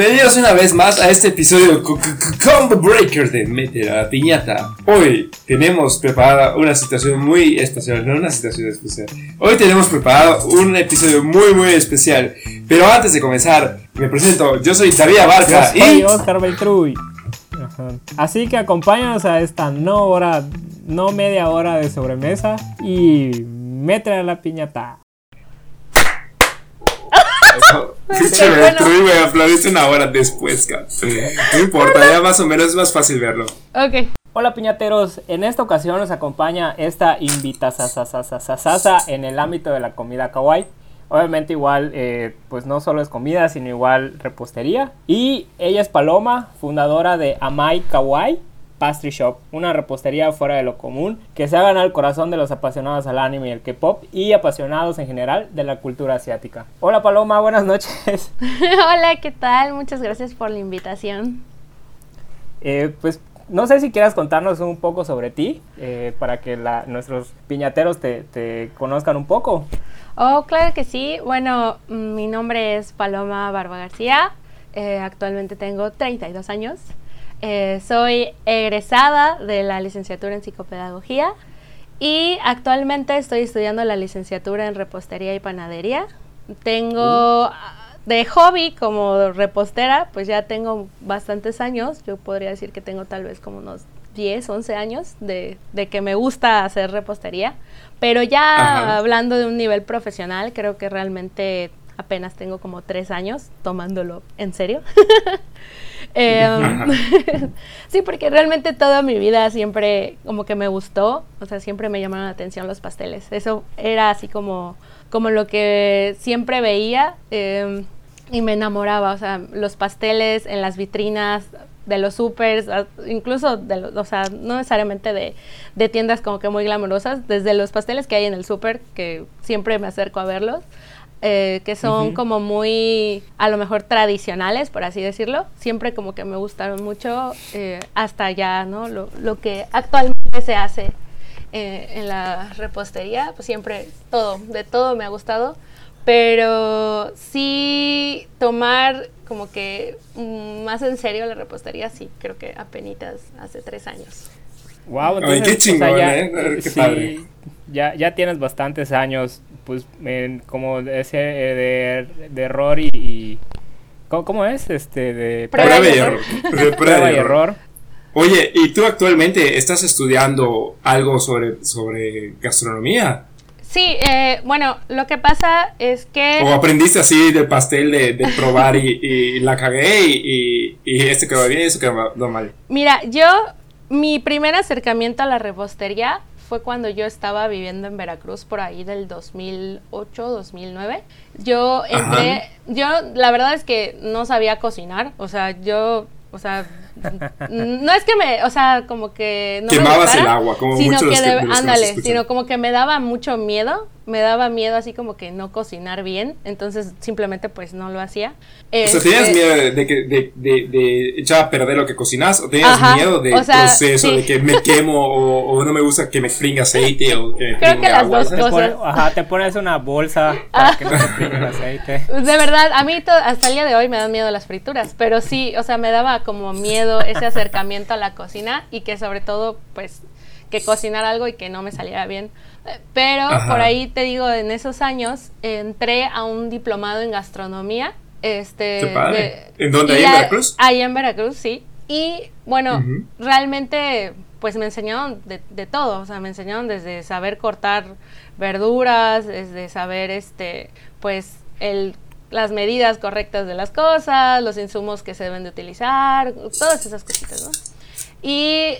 Bienvenidos una vez más a este episodio Combo Breaker de Mete la Piñata. Hoy tenemos preparada una situación muy especial, no una situación especial. Hoy tenemos preparado un episodio muy muy especial. Pero antes de comenzar, me presento, yo soy David soy y Oscar Beltruy. Así que acompáñanos a esta no hora, no media hora de sobremesa y mete la piñata. Pinche bueno. me aplaudiste una hora después, No importa, ya más o menos es más fácil verlo. Ok. Hola piñateros, en esta ocasión nos acompaña esta sasa en el ámbito de la comida kawaii. Obviamente igual, eh, pues no solo es comida, sino igual repostería. Y ella es Paloma, fundadora de Amai Kawaii Pastry Shop, una repostería fuera de lo común que se ha ganado el corazón de los apasionados al anime y el K-pop y apasionados en general de la cultura asiática. Hola Paloma, buenas noches. Hola, ¿qué tal? Muchas gracias por la invitación. Eh, pues no sé si quieras contarnos un poco sobre ti eh, para que nuestros piñateros te, conozcan un poco. Oh, claro que sí. Bueno, mi nombre es Paloma Barba García. Eh, actualmente tengo 32 años. Eh, soy egresada de la licenciatura en psicopedagogía y actualmente estoy estudiando la licenciatura en repostería y panadería. Tengo uh. de hobby como repostera, pues ya tengo bastantes años. Yo podría decir que tengo tal vez como unos 10, 11 años de, que me gusta hacer repostería. Pero ya hablando de un nivel profesional, creo que realmente apenas tengo como 3 años tomándolo en serio. Em, sí, porque realmente toda mi vida siempre como que me gustó, o sea, siempre me llamaron la atención los pasteles. Eso era así como, como lo que siempre veía em, y me enamoraba, o sea, los pasteles en las vitrinas de los supers, incluso de los, o sea, no necesariamente de, de, tiendas como que muy glamorosas, desde los pasteles que hay en el super, que siempre me acerco a verlos, eh, que son como muy, a lo mejor tradicionales, por así decirlo. Siempre como que me gustaron mucho, eh, hasta ya, ¿no? Lo, lo, que actualmente se hace eh, en la repostería, pues siempre todo, de todo me ha gustado. Pero sí tomar como que mm, más en serio la repostería, sí, creo que apenas hace tres años. Wow, entonces, qué chingón, ya, ¿eh? Ya, ya tienes bastantes años pues como ese eh, de, error y, ¿cómo, es? Este de prueba, y error. prueba, y error. Oye, ¿y tú actualmente estás estudiando algo sobre, sobre gastronomía? Sí, eh, bueno, lo que pasa es que... ¿O aprendiste así del pastel de, probar y, la cagué y, y, este quedó bien y eso quedó mal? Mira, yo, mi primer acercamiento a la repostería fue cuando yo estaba viviendo en Veracruz por ahí del 2008, 2009. Yo entré, yo la verdad es que no sabía cocinar, o sea, yo, o sea, no es que me, o sea, como que no quemabas el agua, como sino que, de, ándale, sino como que me daba mucho miedo me daba miedo así como que no cocinar bien, entonces simplemente pues no lo hacía. o sea, ¿tenías este, miedo de, que de, de, echar a perder lo que cocinas? ¿O tenías miedo del proceso de que me quemo o, no me gusta que me fringa aceite o que Creo que las dos cosas. ajá, te pones una bolsa para que no te el aceite. De verdad, a mí hasta el día de hoy me dan miedo las frituras, pero sí, o sea, me daba como miedo ese acercamiento a la cocina y que sobre todo pues que cocinar algo y que no me saliera bien. Pero por ahí te digo, en esos años entré a un diplomado en gastronomía. Este, ¿En dónde? ¿Ahí en Veracruz? Ahí en Veracruz, sí. Y bueno, realmente pues me enseñaron de, de, todo, o sea, me enseñaron desde saber cortar verduras, desde saber este, pues el las medidas correctas de las cosas, los insumos que se deben de utilizar, todas esas cositas, ¿no? Y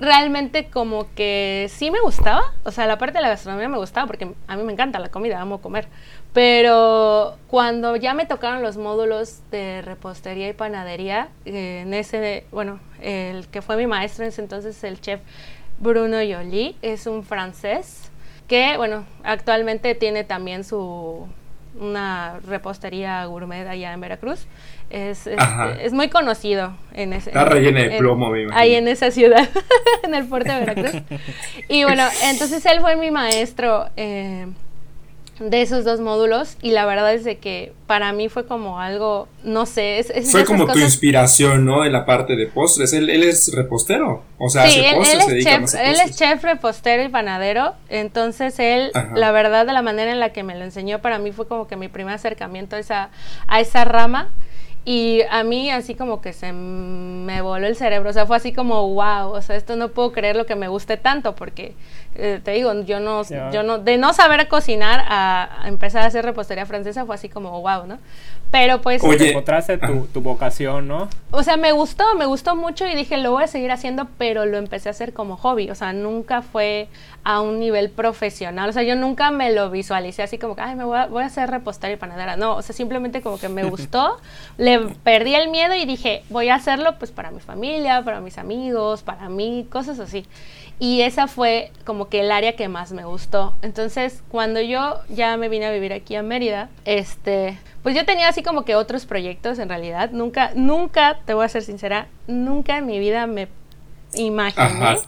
realmente como que sí me gustaba, o sea, la parte de la gastronomía me gustaba porque a mí me encanta la comida, amo comer. Pero cuando ya me tocaron los módulos de repostería y panadería, eh, en ese, bueno, el que fue mi maestro en ese entonces, el chef Bruno Yoli, es un francés que, bueno, actualmente tiene también su una repostería gourmet allá en Veracruz. Es, es, muy conocido en ese. Está relleno de plomo, Ahí en esa ciudad, en el puerto de Veracruz. y bueno, entonces él fue mi maestro eh, de esos dos módulos y la verdad es de que para mí fue como algo, no sé, es, es fue como tu inspiración, ¿no? En la parte de postres. Él, él es repostero, o sea, sí, él, es chef, él es chef, repostero y panadero. Entonces él, la verdad, de la manera en la que me lo enseñó, para mí fue como que mi primer acercamiento a esa, a esa rama. Y a mí así como que se me voló el cerebro, o sea, fue así como, wow, o sea, esto no puedo creer lo que me guste tanto, porque eh, te digo, yo no, yo no, de no saber cocinar a, empezar a hacer repostería francesa fue así como, wow, ¿no? Pero pues... Oye, encontraste tu, tu, vocación, ¿no? O sea, me gustó, me gustó mucho y dije, lo voy a seguir haciendo, pero lo empecé a hacer como hobby, o sea, nunca fue a un nivel profesional, o sea, yo nunca me lo visualicé así como que, ay, me voy a, voy a hacer repostería y panadera, no, o sea, simplemente como que me gustó, le perdí el miedo y dije, voy a hacerlo pues para mi familia, para mis amigos, para mí, cosas así. Y esa fue como que el área que más me gustó. Entonces, cuando yo ya me vine a vivir aquí a Mérida, este, pues yo tenía así como que otros proyectos en realidad. Nunca, nunca, te voy a ser sincera, nunca en mi vida me imaginé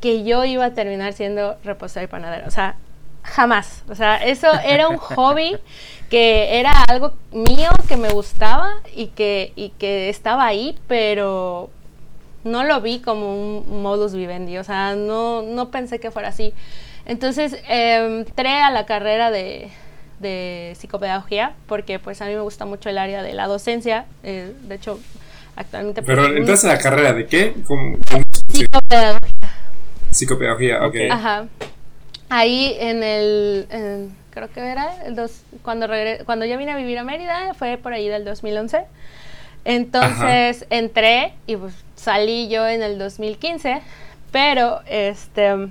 que yo iba a terminar siendo reposera y panadera. O sea, jamás. O sea, eso era un hobby que era algo mío que me gustaba y que, y que estaba ahí, pero no lo vi como un modus vivendi, o sea, no, no pensé que fuera así. Entonces em, entré a la carrera de, de, psicopedagogía porque pues a mí me gusta mucho el área de la docencia, eh, de hecho actualmente... Pues, Pero entonces a la carrera de qué? Psicopedagogía. Psicopedagogía, ok. Ajá. Ahí en el... creo que era el dos, cuando, cuando yo vine a vivir a Mérida, fue por ahí del 2011. Entonces entré y pues salí yo en el 2015, pero este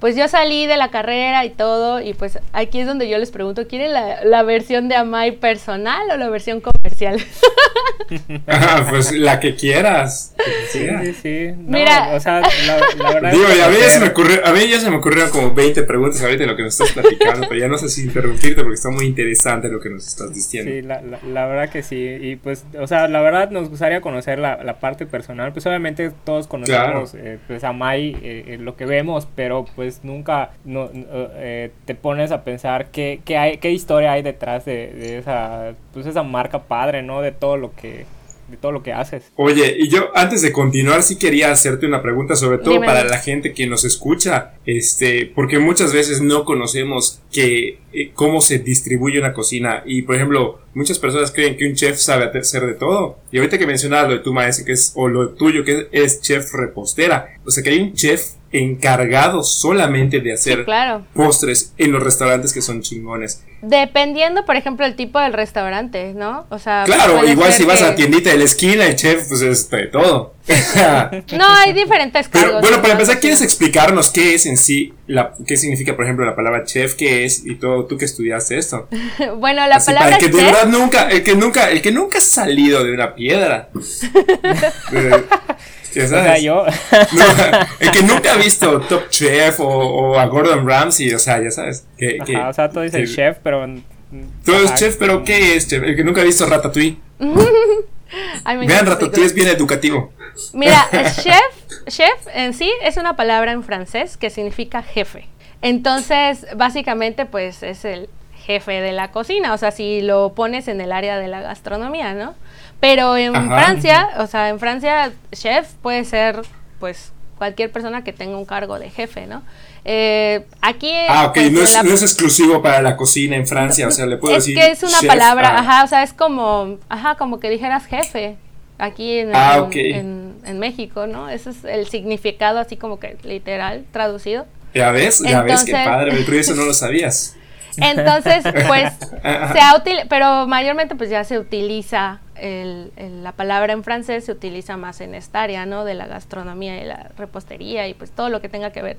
pues yo salí de la carrera y todo, y pues aquí es donde yo les pregunto, ¿quieren la, versión de Amai personal o la versión comercial? ah, pues la que quieras. Sí, sí, sí. Mira, o sea, la, verdad Digo, a, mí ya se me ocurrió, a mí ya se me ocurrieron como 20 preguntas ahorita de lo que nos estás platicando, pero ya no sé si interrumpirte porque está muy interesante lo que nos estás diciendo. Sí, la, la, verdad que sí, y pues, o sea, la verdad nos gustaría conocer la, parte personal, pues obviamente todos conocemos eh, pues a Mai, eh, lo que vemos, pero pues pues, nunca no, eh, te pones a pensar qué, qué, hay, qué historia hay detrás de, de, esa, pues esa marca padre, ¿no? De todo lo que de todo lo que haces. Oye, y yo antes de continuar sí quería hacerte una pregunta, sobre todo para la gente que nos escucha, este, porque muchas veces no conocemos que eh, cómo se distribuye una cocina y por ejemplo muchas personas creen que un chef sabe hacer de todo y ahorita que mencionabas lo de tu maestro que es o lo tuyo que es chef repostera, o sea que hay un chef encargado solamente de hacer postres en los restaurantes que son chingones. Dependiendo, por ejemplo, el tipo del restaurante, ¿no? O sea, claro, igual si vas a la tiendita de la esquina, el chef, pues es de todo. no, hay diferentes Pero, bueno, para empezar, ¿quieres explicarnos qué es en sí, la, qué significa, por ejemplo, la palabra chef, qué es y todo, tú que estudiaste esto? bueno, la palabra para el que de verdad nunca, el que nunca, el que nunca ha salido de una piedra. O sea, yo. el que nunca ha visto Top Chef o, a Gordon Ramsay, o sea, ya sabes. Que, o sea, todo dice chef, pero. Todo es chef, pero ¿qué es chef? El que nunca ha visto Ratatouille. Vean, Ratatouille es bien educativo. Mira, chef, chef en sí es una palabra en francés que significa jefe. Entonces, básicamente, pues es el jefe de la cocina, o sea, si lo pones en el área de la gastronomía, ¿no? Pero en Francia, o sea, en Francia, chef puede ser, pues, cualquier persona que tenga un cargo de jefe, ¿no? Eh, aquí. Ah, ok, pues, no, es, no, es, exclusivo para la cocina en Francia, o sea, le puedo decir. Es que es una palabra, ajá, o sea, es como, ajá, como que dijeras jefe aquí en, ah, en, México, ¿no? Ese es el significado así como que literal, traducido. Ya ves, ya ves, qué padre, pero eso no lo sabías. Entonces, pues, se ha pero mayormente pues ya se utiliza el, la palabra en francés, se utiliza más en esta área, ¿no? De la gastronomía y la repostería y pues todo lo que tenga que ver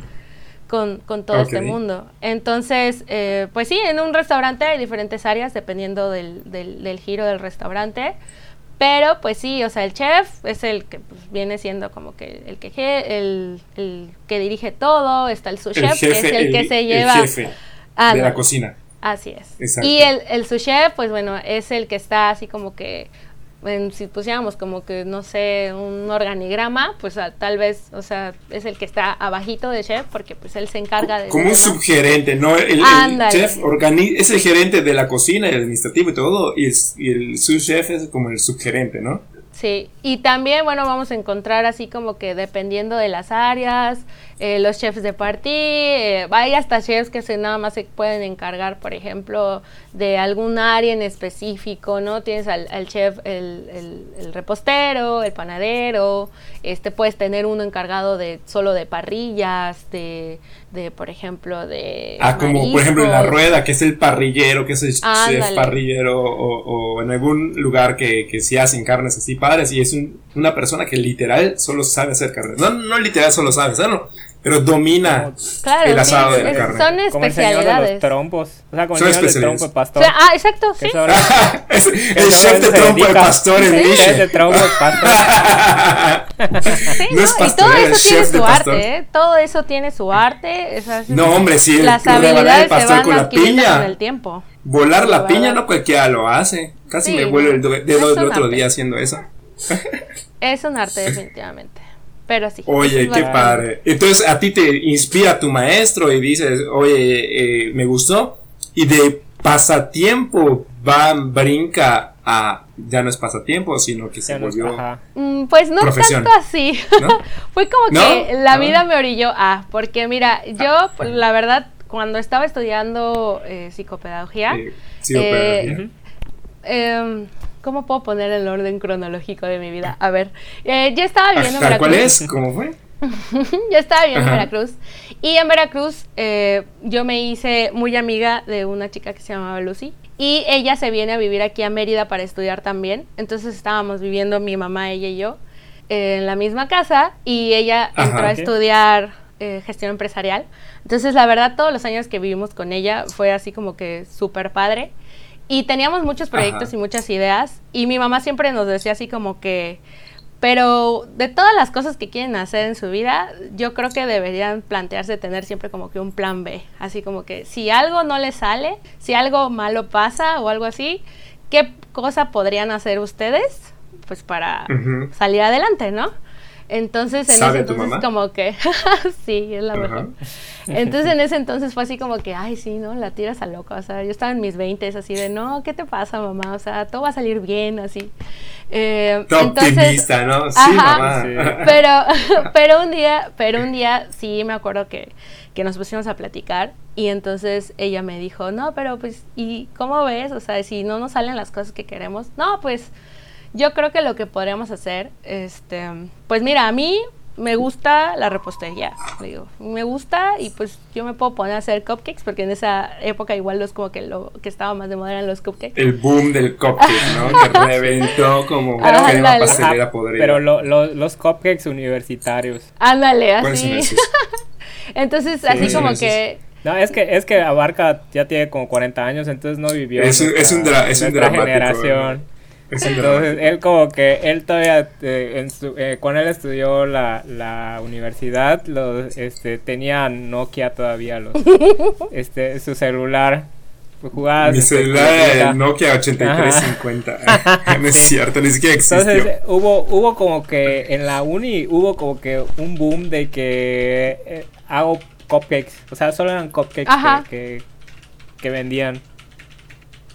con, con todo este mundo. Entonces, eh, pues sí, en un restaurante hay diferentes áreas dependiendo del, del, giro del restaurante. Pero pues sí, o sea, el chef es el que pues, viene siendo como que el que el, el que dirige todo, está el sous chef, que es el, que se lleva Ah, de la cocina. Así es. Y el, el sous chef, pues bueno, es el que está así como que si pusiéramos como que, no sé, un organigrama, pues tal vez, o sea, es el que está abajito de chef porque pues él se encarga de... Como un subgerente, ¿no? El, chef es el gerente de la cocina, el administrativo y todo, y, y el subchef es como el subgerente, ¿no? Sí, y también, bueno, vamos a encontrar así como que dependiendo de las áreas, eh, los chefs de party, eh, hay hasta chefs que se nada más se pueden encargar, por ejemplo, de algún área en específico, ¿no? Tienes al, chef, el, el, repostero, el panadero, este puedes tener uno encargado de solo de parrillas, de, de por ejemplo, de... Ah, como por ejemplo en la rueda, que es el parrillero, que es el chef parrillero, o, o, en algún lugar que, que sí hacen carnes así padres, y es una persona que literal solo sabe hacer carnes. No, no literal solo sabe hacerlo pero domina el asado de la carne. Son especialidades. de los trompos. O sea, como el señor de trompo de pastor. ah, exacto, sí. el chef de trompo de pastor en El chef de trompo de pastor. sí, no, y todo eso tiene su arte, ¿eh? Todo eso tiene su arte. No, hombre, sí. Las habilidades se van con la piña. con el tiempo. Volar la piña no cualquiera lo hace. Casi me vuelve el dedo el otro día haciendo eso. Es un arte, definitivamente. Pero sí. Oye, qué padre. Entonces a ti te inspira tu maestro y dices, oye, eh, me gustó. Y de pasatiempo va, brinca a, ya no es pasatiempo, sino que se volvió... Mm, pues no tanto así. Fue como que la ah. vida me orilló a, porque mira, yo la verdad, cuando estaba estudiando eh, psicopedagogía, eh, em, ¿Cómo puedo poner el orden cronológico de mi vida? A ver, eh, yo estaba viviendo en Veracruz. ¿Cuál es? ¿Cómo fue? yo estaba viviendo en Veracruz. Y en Veracruz eh, yo me hice muy amiga de una chica que se llamaba Lucy. Y ella se viene a vivir aquí a Mérida para estudiar también. Entonces estábamos viviendo mi mamá, ella y yo en la misma casa. Y ella entró a estudiar eh, gestión empresarial. Entonces la verdad todos los años que vivimos con ella fue así como que súper padre. Y teníamos muchos proyectos y muchas ideas. Y mi mamá siempre nos decía así como que, pero de todas las cosas que quieren hacer en su vida, yo creo que deberían plantearse tener siempre como que un plan B. Así como que si algo no les sale, si algo malo pasa o algo así, ¿qué cosa podrían hacer ustedes? Pues para salir adelante, ¿no? Entonces, en ese entonces, como que, sí, es la mejor. Entonces, en ese entonces fue así como que, ay, sí, ¿no? La tiras a loca. O sea, yo estaba en mis 20 así de, no, ¿qué te pasa, mamá? O sea, todo va a salir bien, así. Eh, optimista, ¿no? Sí, mamá. Pero, pero un día, pero un día sí me acuerdo que, que nos pusimos a platicar y entonces ella me dijo, no, pero pues, ¿y cómo ves? O sea, si no nos salen las cosas que queremos, no, pues yo creo que lo que podríamos hacer, este, pues mira, a mí me gusta la repostería, digo, me gusta y pues yo me puedo poner a hacer cupcakes porque en esa época igual los como que lo que estaba más de moda eran los cupcakes. El boom del cupcake, ¿no? que reventó como una pastelera podrida. Pero los cupcakes universitarios. Ándale, así. Entonces, así como que no, es que, es que Abarca ya tiene como 40 años, entonces no vivió. Es, es un, dra es un generación. Entonces, él como que, él todavía, eh, en su, eh, cuando él estudió la, la universidad, los, este, tenía Nokia todavía, los, este, su celular. Pues, jugaba Mi celular el Nokia 8350. no es cierto, ni siquiera existió. Entonces, hubo, hubo como que, en la uni, hubo como que un boom de que eh, hago cupcakes. O sea, solo eran cupcakes que, que vendían.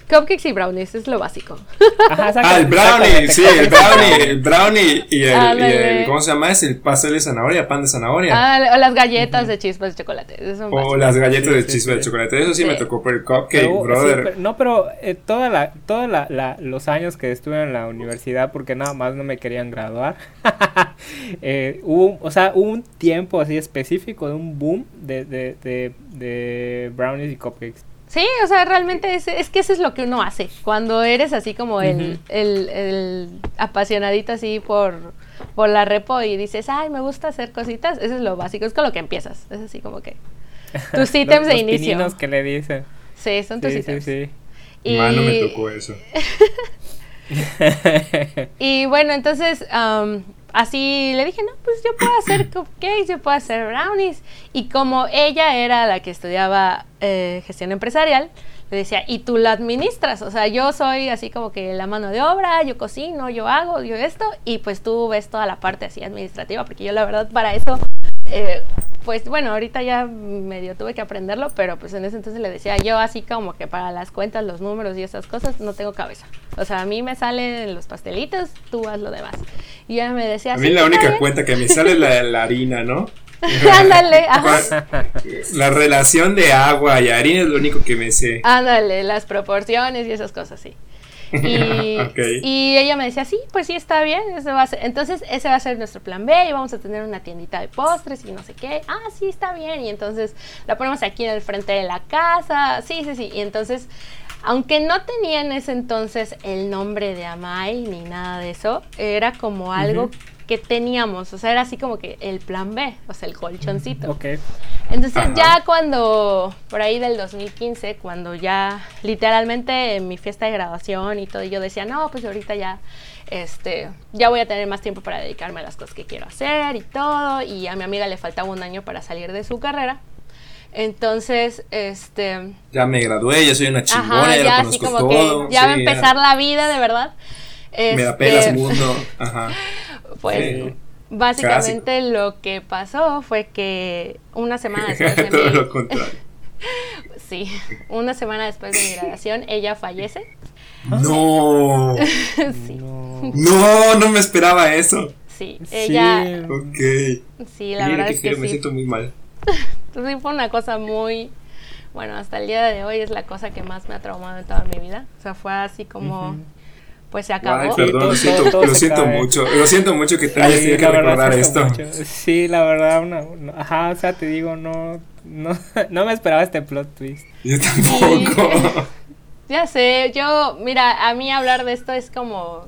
Cupcakes y brownies, es lo básico. ah, el brownie, sí, el brownie, el brownie y el, ¿cómo se llama? Es el pastel de zanahoria, pan de zanahoria. Ah, o las galletas de chispas de chocolate. o las galletas de chispas de chocolate, eso sí, me tocó por el cupcake, brother. no, pero eh, toda la, toda la, la, los años que estuve en la universidad, porque nada más no me querían graduar, eh, hubo, o sea, hubo un tiempo así específico de un boom de, de, de, de brownies y cupcakes. Sí, o sea, realmente es, es, que eso es lo que uno hace. Cuando eres así como el, el, el, apasionadito así por, por la repo y dices, ay, me gusta hacer cositas, eso es lo básico, es con lo que empiezas. Es así como que tus ítems de inicio. Los que le dicen. Sí, son tus ítems. Sí, sí. Y... no me tocó eso. y bueno, entonces así le dije, no, pues yo puedo hacer cupcakes, yo puedo hacer brownies. Y como ella era la que estudiaba eh, gestión empresarial, le decía, y tú la administras, o sea, yo soy así como que la mano de obra, yo cocino, yo hago, yo esto, y pues tú ves toda la parte así administrativa, porque yo la verdad para eso, eh, pues bueno, ahorita ya medio tuve que aprenderlo, pero pues en ese entonces le decía, yo así como que para las cuentas, los números y esas cosas, no tengo cabeza. O sea, a mí me salen los pastelitos, tú haz lo demás. Y ella me decía... A mí la única cuenta que me sale es la, la harina, ¿no? Ándale, La relación de agua y harina es lo único que me sé. Ándale, las proporciones y esas cosas, sí. Y, ella me decía, sí, pues sí, está bien, eso va a ser. entonces ese va a ser nuestro plan B y vamos a tener una tiendita de postres y no sé qué. Ah, sí, está bien. Y entonces la ponemos aquí en el frente de la casa. Sí, sí, sí. Y entonces, aunque no tenía en ese entonces el nombre de Amai ni nada de eso, era como algo que teníamos, o sea, era así como que el plan B, o sea, el colchoncito. Ok. Entonces ya cuando, por ahí del 2015, cuando ya literalmente en mi fiesta de graduación y todo, yo decía, no, pues ahorita ya, este, ya voy a tener más tiempo para dedicarme a las cosas que quiero hacer y todo, y a mi amiga le faltaba un año para salir de su carrera. Entonces, este... Ya me gradué, ya soy una chingona, ya, así como que ya va a empezar la vida, de verdad. me da pelas este, mundo, ajá. Pues básicamente lo que pasó fue que una semana después de Todo lo contrario. sí, una semana después de mi graduación ella fallece. No. sí. No, no me esperaba eso. Sí, ella. Sí. Ok. Sí, la verdad es que, me siento muy mal. Entonces fue una cosa muy bueno, hasta el día de hoy es la cosa que más me ha traumado en toda mi vida. O sea, fue así como pues se acabó. Ay, perdón, lo siento, lo siento mucho. Lo siento mucho que te hayas tenido que recordar esto. Sí, la verdad, una, ajá, o sea, te digo, no, no, no me esperaba este plot twist. Yo tampoco. ya sé, yo, mira, a mí hablar de esto es como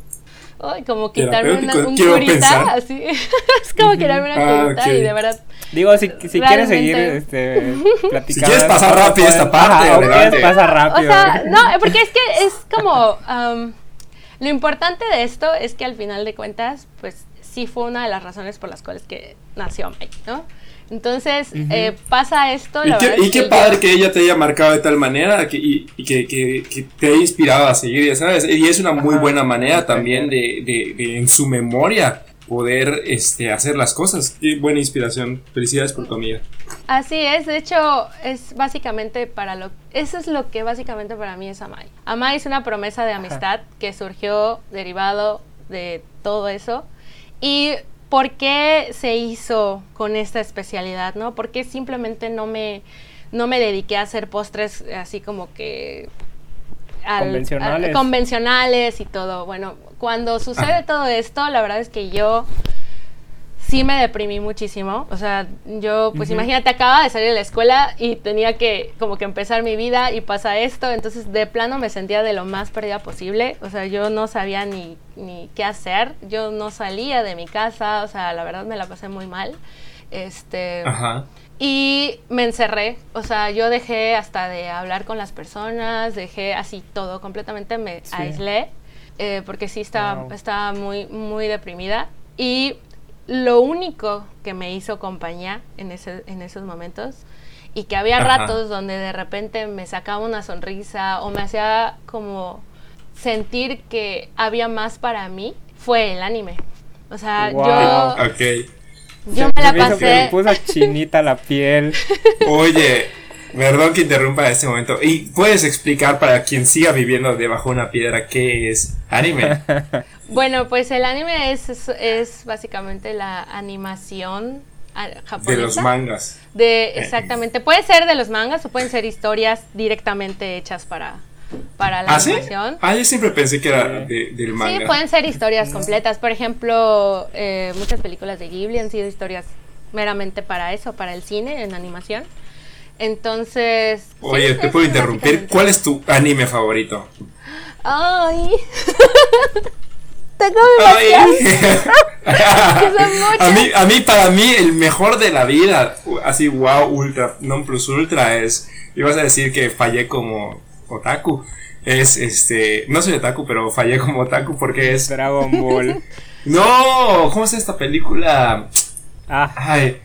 Ay, como quitarme una, un curita, así. es como quitarme una ah, curita y de verdad. Digo, si, si quieres seguir este, platicando. Si quieres pasar rápido esta parte, o quieres pasar rápido. O sea, no, porque es que es como. Um, lo importante de esto es que al final de cuentas, pues sí fue una de las razones por las cuales que nació Mike, ¿no? Entonces eh, pasa esto. y, qué, y qué padre que ella te haya marcado de tal manera que, y, que, que, te haya inspirado a seguir, ya sabes. Y es una muy buena manera también de, de, en su memoria poder este, hacer las cosas. Qué buena inspiración. Felicidades por tu amiga. Así es, de hecho es básicamente para lo... Eso es lo que básicamente para mí es Amai. Amai es una promesa de amistad que surgió derivado de todo eso. Y ¿por qué se hizo con esta especialidad? ¿no? ¿Por qué simplemente no me, no me dediqué a hacer postres así como que... convencionales. convencionales y todo. Bueno, cuando sucede todo esto, la verdad es que yo sí me deprimí muchísimo. O sea, yo, pues imagínate, acaba de salir de la escuela y tenía que como que empezar mi vida y pasa esto. Entonces, de plano me sentía de lo más perdida posible. O sea, yo no sabía ni, ni qué hacer. Yo no salía de mi casa. O sea, la verdad me la pasé muy mal. Este. Ajá. Y me encerré, o sea, yo dejé hasta de hablar con las personas, dejé así todo, completamente me aislé, eh, porque sí estaba, estaba muy, muy deprimida. Y lo único que me hizo compañía en, ese, en esos momentos y que había ratos donde de repente me sacaba una sonrisa o me hacía como sentir que había más para mí fue el anime. O sea, yo yo me la pasé me puso chinita la piel. Oye, Perdón que interrumpa en este momento. ¿Y puedes explicar para quien siga viviendo debajo de una piedra qué es anime? bueno, pues el anime es, es, básicamente la animación japonesa. De los mangas. De, exactamente. Puede ser de los mangas o pueden ser historias directamente hechas para, para la ¿Ah, animación. Ah, yo siempre pensé que era del manga. Sí, pueden ser historias completas. Por ejemplo, eh, muchas películas de Ghibli han sido historias meramente para eso, para el cine, en animación. Entonces. Oye, te puedo interrumpir. ¿Cuál es tu anime favorito? Ay. Tengo demasiados. a mí, a mí, para mí, el mejor de la vida, así, wow, ultra, non plus ultra, es. Ibas a decir que fallé como otaku. Es este. No soy otaku, pero fallé como otaku porque es. Dragon Ball. no, ¿cómo es esta película? Ah. Ay.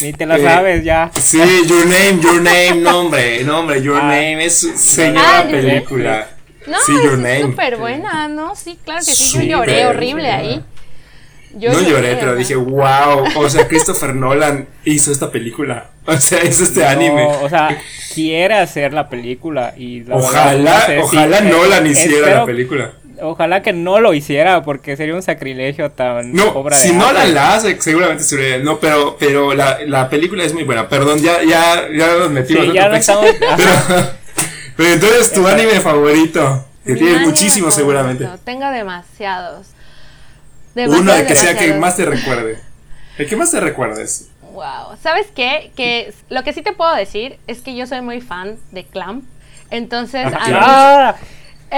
Ni te la sabes ya. Sí, Your Name, Your Name, nombre, nombre, Your ah. Name es señora ah, película. No, sí, es súper buena, ¿no? Sí, claro que sí, yo lloré horrible ahí. No lloré, pero dije, wow, o sea, Christopher Nolan hizo esta película. O sea, hizo este anime. O sea, quiere hacer la película y Ojalá, ojalá Nolan hiciera la película. Ojalá que no lo hiciera porque sería un sacrilegio tan no, obra si no la hace seguramente sería no pero pero la, la, película es muy buena. Perdón ya ya ya nos metimos ya no estamos, pero, pero, entonces tu anime favorito que tienes muchísimos seguramente. Tengo demasiados uno de que sea que más te recuerde. El que más te recuerdes. Wow sabes qué que lo que sí te puedo decir es que yo soy muy fan de Clamp. Entonces a mí,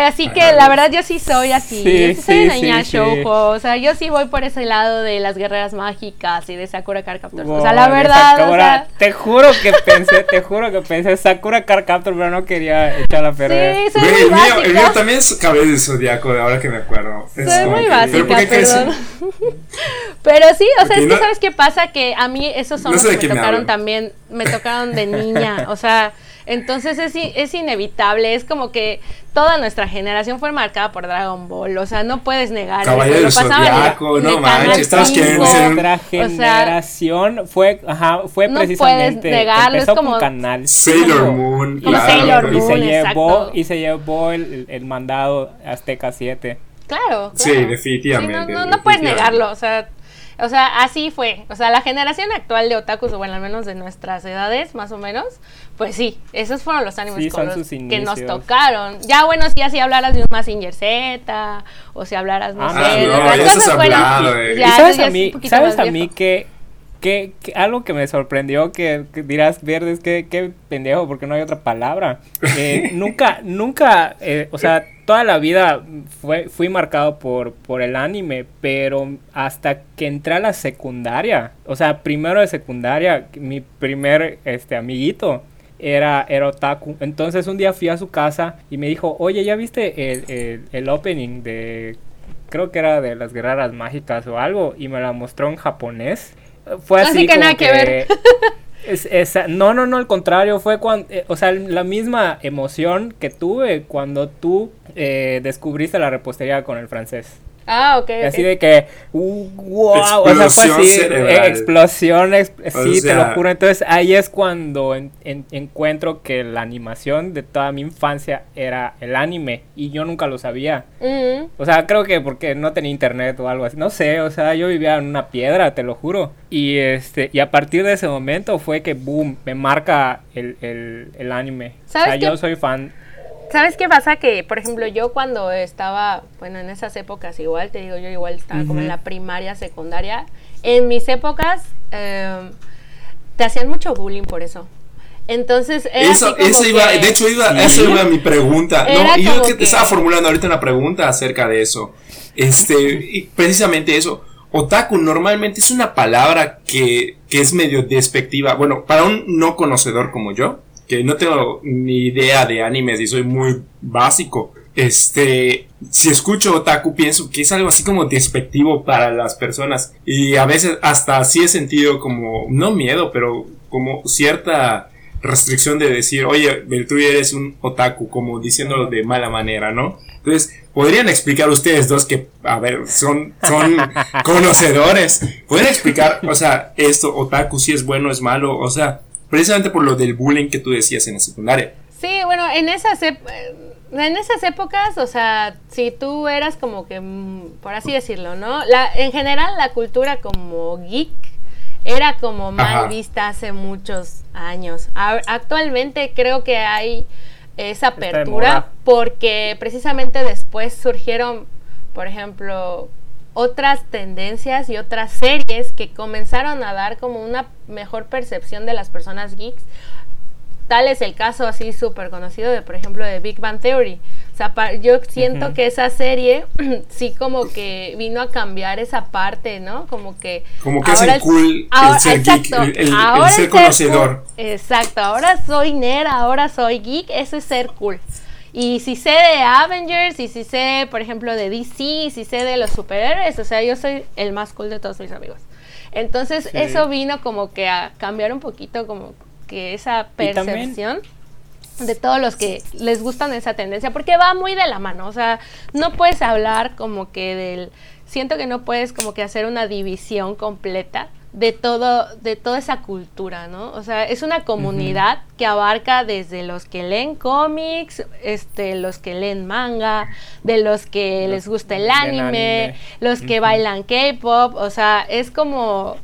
Así que la verdad yo sí soy así. Sí, yo soy sí, una sí, O sea, yo sí voy por ese lado de las guerreras mágicas y de Sakura Card Captor. o sea, la verdad. o sea... Te juro que pensé, te juro que pensé Sakura Card Captor, pero no quería echarla a perder. Sí, soy muy el, mío, el mío también es cabello de zodiaco, ahora que me acuerdo. soy muy básica, pero, perdón. pero sí, o sea, es que sabes qué pasa que a mí esos son los que me tocaron también, me tocaron de niña. O sea. Entonces es, es inevitable, es como que toda nuestra generación fue marcada por Dragon Ball, o sea, no puedes negar. Caballero del Zodiaco, no manches, estás que Nuestra generación fue, ajá, fue no precisamente puedes negarlo, es como canal Sailor Moon, como Sailor Moon, y se llevó y se llevó el, el mandado Azteca 7. Claro, claro. Sí, definitivamente. no, no puedes negarlo, o sea, o sea, así fue. O sea, la generación actual de otakus, o bueno, al menos de nuestras edades, más o menos, pues sí, esos fueron los animes que nos tocaron. Ya, bueno, si así hablaras de un Mazinger Z, o si hablaras, no ah, sé, no, de cosas fueron. Ya, ¿Sabes a mí, ¿sabes a mí que, que, algo que me sorprendió, que, dirás, Verdes, que, qué pendejo, porque no hay otra palabra. Eh, nunca, nunca, eh, o sea toda la vida fue, fui marcado por, por el anime, pero hasta que entré a la secundaria, o sea, primero de secundaria, mi primer este, amiguito era, era otaku. Entonces un día fui a su casa y me dijo, oye, ¿ya viste el, el, opening de, creo que era de las guerreras mágicas o algo? Y me la mostró en japonés. Fue así, que nada que ver. Es, no, no, no, al contrario, fue cuando, eh, o sea, la misma emoción que tuve cuando tú eh, descubriste la repostería con el francés. Ah, ok. Así de que, wow, o sea, fue así, eh, explosión, sí, te lo juro. Entonces ahí es cuando encuentro que la animación de toda mi infancia era el anime y yo nunca lo sabía. Mm. O sea, creo que porque no tenía internet o algo así, no sé, o sea, yo vivía en una piedra, te lo juro. Y este, y a partir de ese momento fue que, boom, me marca el, el, el anime. o sea, yo soy fan ¿Sabes qué pasa? Que, por ejemplo, yo cuando estaba, bueno, en esas épocas igual, te digo, yo igual estaba como en la primaria, secundaria, en mis épocas em, te hacían mucho bullying por eso. Entonces, eso, iba, de hecho, iba, eso iba mi pregunta. no, y yo que te estaba formulando ahorita una pregunta acerca de eso. Este, precisamente eso. Otaku normalmente es una palabra que, que es medio despectiva. Bueno, para un no conocedor como yo, que no tengo ni idea de animes y soy muy básico. Este, si escucho otaku pienso que es algo así como despectivo para las personas y a veces hasta así he sentido como, no miedo, pero como cierta restricción de decir, oye, tú eres un otaku, como diciéndolo de mala manera, ¿no? Entonces, podrían explicar ustedes dos que, a ver, son, son conocedores, pueden explicar, o sea, esto, otaku, si es bueno, es malo, o sea, Precisamente por lo del bullying que tú decías en la secundaria. Sí, bueno, en esas, en esas épocas, o sea, si tú eras como que, mm, por así decirlo, ¿no? La, en general la cultura como geek era como mal vista hace muchos años. actualmente creo que hay esa apertura porque precisamente después surgieron, por ejemplo, otras tendencias y otras series que comenzaron a dar como una mejor percepción de las personas geeks. Tal es el caso así súper conocido de, por ejemplo, de Big Bang Theory. O sea, yo siento que esa serie sí como que vino a cambiar esa parte, ¿no? Como que... Como que es el cool el ser geek, el, ser conocedor. exacto, ahora soy nerd, ahora soy geek, eso es ser cool. Y si sé de Avengers, y si sé, por ejemplo, de DC, y si sé de los superhéroes, o sea, yo soy el más cool de todos mis amigos. Entonces, eso vino como que a cambiar un poquito como que esa percepción de todos los que les gustan esa tendencia, porque va muy de la mano, o sea, no puedes hablar como que del, siento que no puedes como que hacer una división completa de todo, de toda esa cultura, ¿no? O sea, es una comunidad que abarca desde los que leen cómics, este, los que leen manga, de los que les gusta el anime, los que bailan K-pop, o sea, es como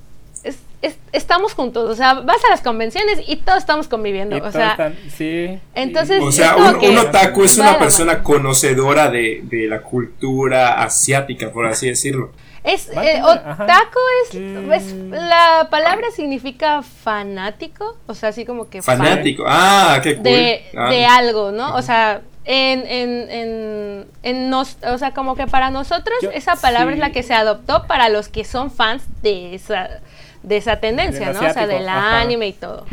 estamos juntos, o sea, vas a las convenciones y todos estamos conviviendo, o sea, sí. Entonces, o sea, un, otaku es una persona conocedora de, de, la cultura asiática, por así decirlo. Es eh, otaku es, la palabra significa fanático, o sea, así como que fanático. ah, qué cool. De, ah. de algo, ¿no? O sea, en, en, en, en nos, o sea, como que para nosotros esa palabra es la que se adoptó para los que son fans de esa de esa tendencia, ¿no? O sea, del anime y todo.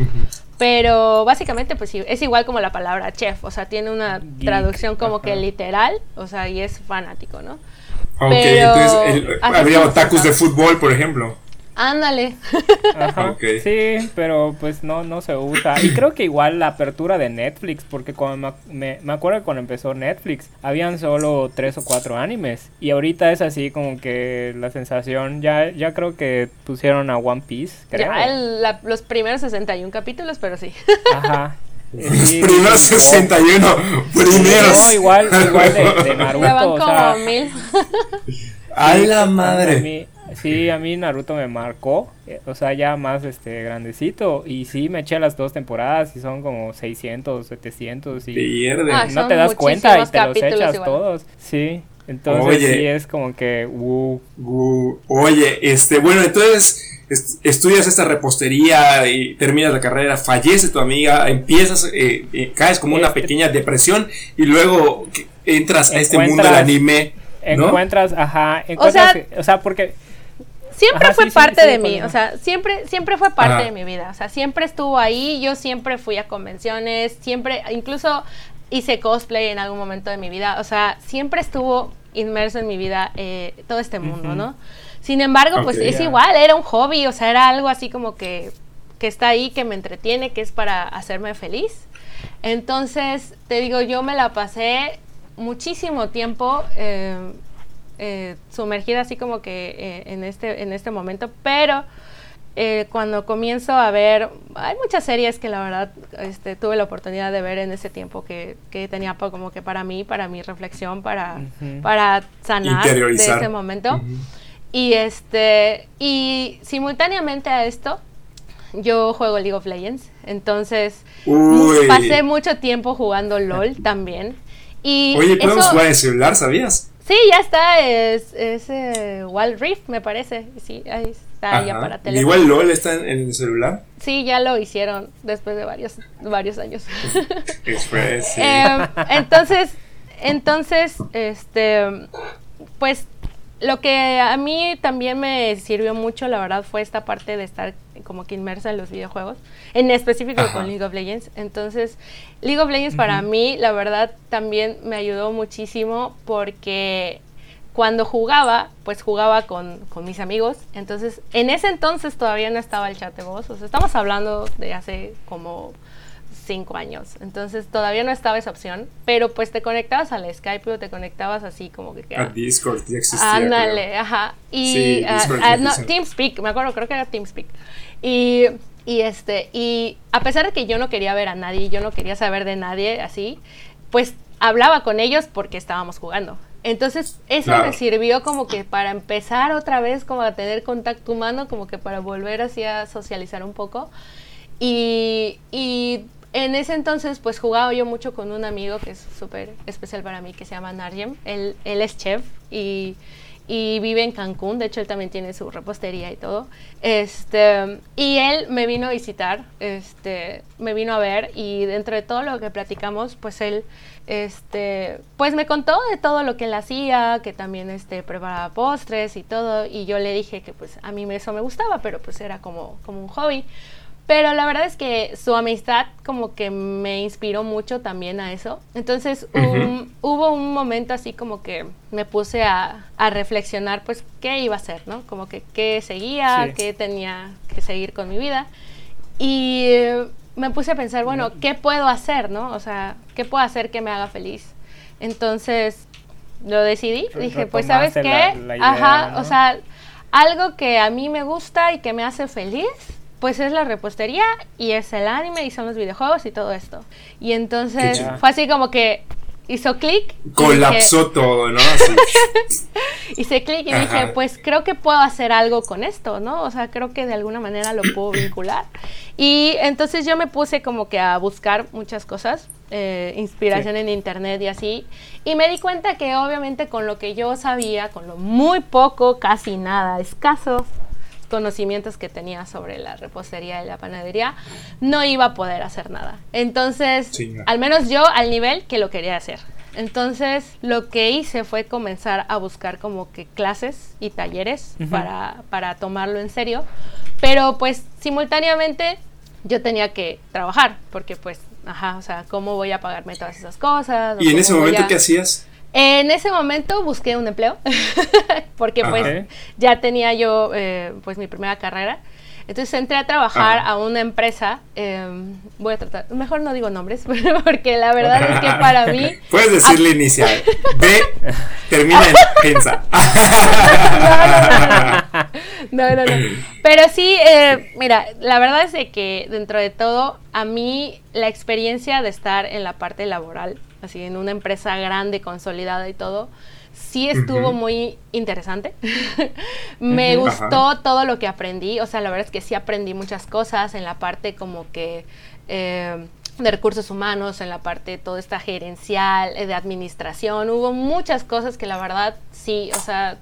Pero básicamente, pues sí, es igual como la palabra chef, o sea, tiene una traducción como que literal, o sea, y es fanático, ¿no? Ok, entonces habría otakus de fútbol, por ejemplo. Ándale. Sí, pero pues no, no se usa. Y creo que igual la apertura de Netflix, porque cuando me, me, acuerdo que cuando empezó Netflix, habían solo tres o cuatro animes. Y ahorita es así como que la sensación, ya, ya creo que pusieron a One Piece. Ya, los primeros 61 capítulos, pero sí. Ajá. Los primeros 61 primeros. No, igual, igual de, Naruto. o sea, mil. A la madre. Sí, a mí Naruto me marcó, eh, o sea, ya más este grandecito. Y sí, me eché las dos temporadas y son como 600, 700 y Pierde. Ah, no te das cuenta y te los echas todos. Sí, entonces sí es como que... Uh. Oye, este, bueno, entonces estudias esta repostería y terminas la carrera, fallece tu amiga, empiezas, eh, eh, caes como una este pequeña depresión y luego entras a este mundo del anime. Encuentras, ajá, encuentras, o sea porque siempre fue parte de mí, o sea, siempre, siempre fue parte de mi vida, o sea, siempre estuvo ahí, yo siempre fui a convenciones, siempre, incluso hice cosplay en algún momento de mi vida, o sea, siempre estuvo inmerso en mi vida eh, todo este mundo, ¿no? Sin embargo, pues es igual, era un hobby, o sea, era algo así como que, que está ahí, que me entretiene, que es para hacerme feliz. Entonces, te digo, yo me la pasé muchísimo tiempo eh, eh, sumergida así como que en, este, en este momento, pero eh, cuando comienzo a ver, hay muchas series que la verdad este, tuve la oportunidad de ver en ese tiempo que, que tenía como que para mí, para mi reflexión, para, para sanar de ese momento. Y este, y simultáneamente a esto, yo juego League of Legends, entonces pasé mucho tiempo jugando LOL también. Y Oye, podemos jugar en celular, ¿sabías? Sí, ya está, es, es eh, Wild Rift, me parece. Sí, ahí está para teléfono. ¿Igual LOL está en, el celular? Sí, ya lo hicieron después de varios, varios años. Sí. Em, entonces, entonces, este, pues lo que a mí también me sirvió mucho, la verdad, fue esta parte de estar como que inmersa en los videojuegos, en específico con League of Legends. Entonces, League of Legends para mí, la verdad, también me ayudó muchísimo porque cuando jugaba, pues jugaba con, con, mis amigos. Entonces, en ese entonces todavía no estaba el chat de voz. O sea, estamos hablando de hace como cinco años. Entonces todavía no estaba esa opción, pero pues te conectabas al Skype o te conectabas así como que... A Discord ya existía. Ándale, ajá. Y no, TeamSpeak, me acuerdo, creo que era TeamSpeak. Y, y, este, y a pesar de que yo no quería ver a nadie, yo no quería saber de nadie así, pues hablaba con ellos porque estábamos jugando. Entonces, eso me sirvió como que para empezar otra vez, como a tener contacto humano, como que para volver así a socializar un poco. Y, y en ese entonces, pues jugaba yo mucho con un amigo que es súper especial para mí, que se llama Narjem. Él, él es chef y, y, vive en Cancún. De hecho, él también tiene su repostería y todo. Este, y él me vino a visitar, este, me vino a ver y dentro de todo lo que platicamos, pues él este, pues me contó de todo lo que él hacía, que también este, preparaba postres y todo. Y yo le dije que pues a mí eso me gustaba, pero pues era como, como un hobby. Pero la verdad es que su amistad como que me inspiró mucho también a eso. Entonces hubo un momento así como que me puse a, reflexionar pues qué iba a hacer, ¿no? Como que qué seguía, qué tenía que seguir con mi vida. Y me puse a pensar, bueno, ¿qué puedo hacer, no? O sea, ¿qué puedo hacer que me haga feliz? Entonces lo decidí. Dije, pues, ¿sabes qué? Ajá, o sea, algo que a mí me gusta y que me hace feliz, pues es la repostería y es el anime y son los videojuegos y todo esto. Y entonces fue así como que hizo clic. Colapsó todo, ¿no? Hice clic y dije, pues creo que puedo hacer algo con esto, ¿no? O sea, creo que de alguna manera lo puedo vincular. Y entonces yo me puse como que a buscar muchas cosas, eh, inspiración en internet y así. Y me di cuenta que obviamente con lo que yo sabía, con lo muy poco, casi nada, escaso conocimientos que tenía sobre la repostería y la panadería, no iba a poder hacer nada. Entonces, al menos yo al nivel que lo quería hacer. Entonces, lo que hice fue comenzar a buscar como que clases y talleres para, para tomarlo en serio. Pero pues simultáneamente yo tenía que trabajar, porque pues, ajá, o sea, ¿cómo voy a pagarme todas esas cosas? ¿Y en ese momento qué hacías? En ese momento busqué un empleo, porque pues ya tenía yo eh, pues mi primera carrera. Entonces entré a trabajar a una empresa, em, voy a tratar, mejor no digo nombres, porque la verdad es que para mí... Puedes decirle inicial, B termina en pensa. no, no, no, Pero sí, eh, mira, la verdad es que dentro de todo, a mí la experiencia de estar en la parte laboral así en una empresa grande, consolidada y todo, sí estuvo muy interesante. me gustó todo lo que aprendí, o sea, la verdad es que sí aprendí muchas cosas en la parte como que... Eh, de recursos humanos, en la parte toda esta gerencial, eh, de administración, hubo muchas cosas que la verdad sí, o sea...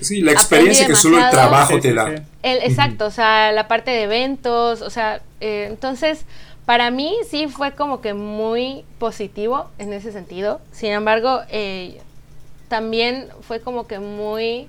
Sí, la experiencia que solo el trabajo te da. exacto, o sea, la parte de eventos, o sea, eh, entonces para mí sí fue como que muy positivo en ese sentido. Sin embargo, eh, también fue como que muy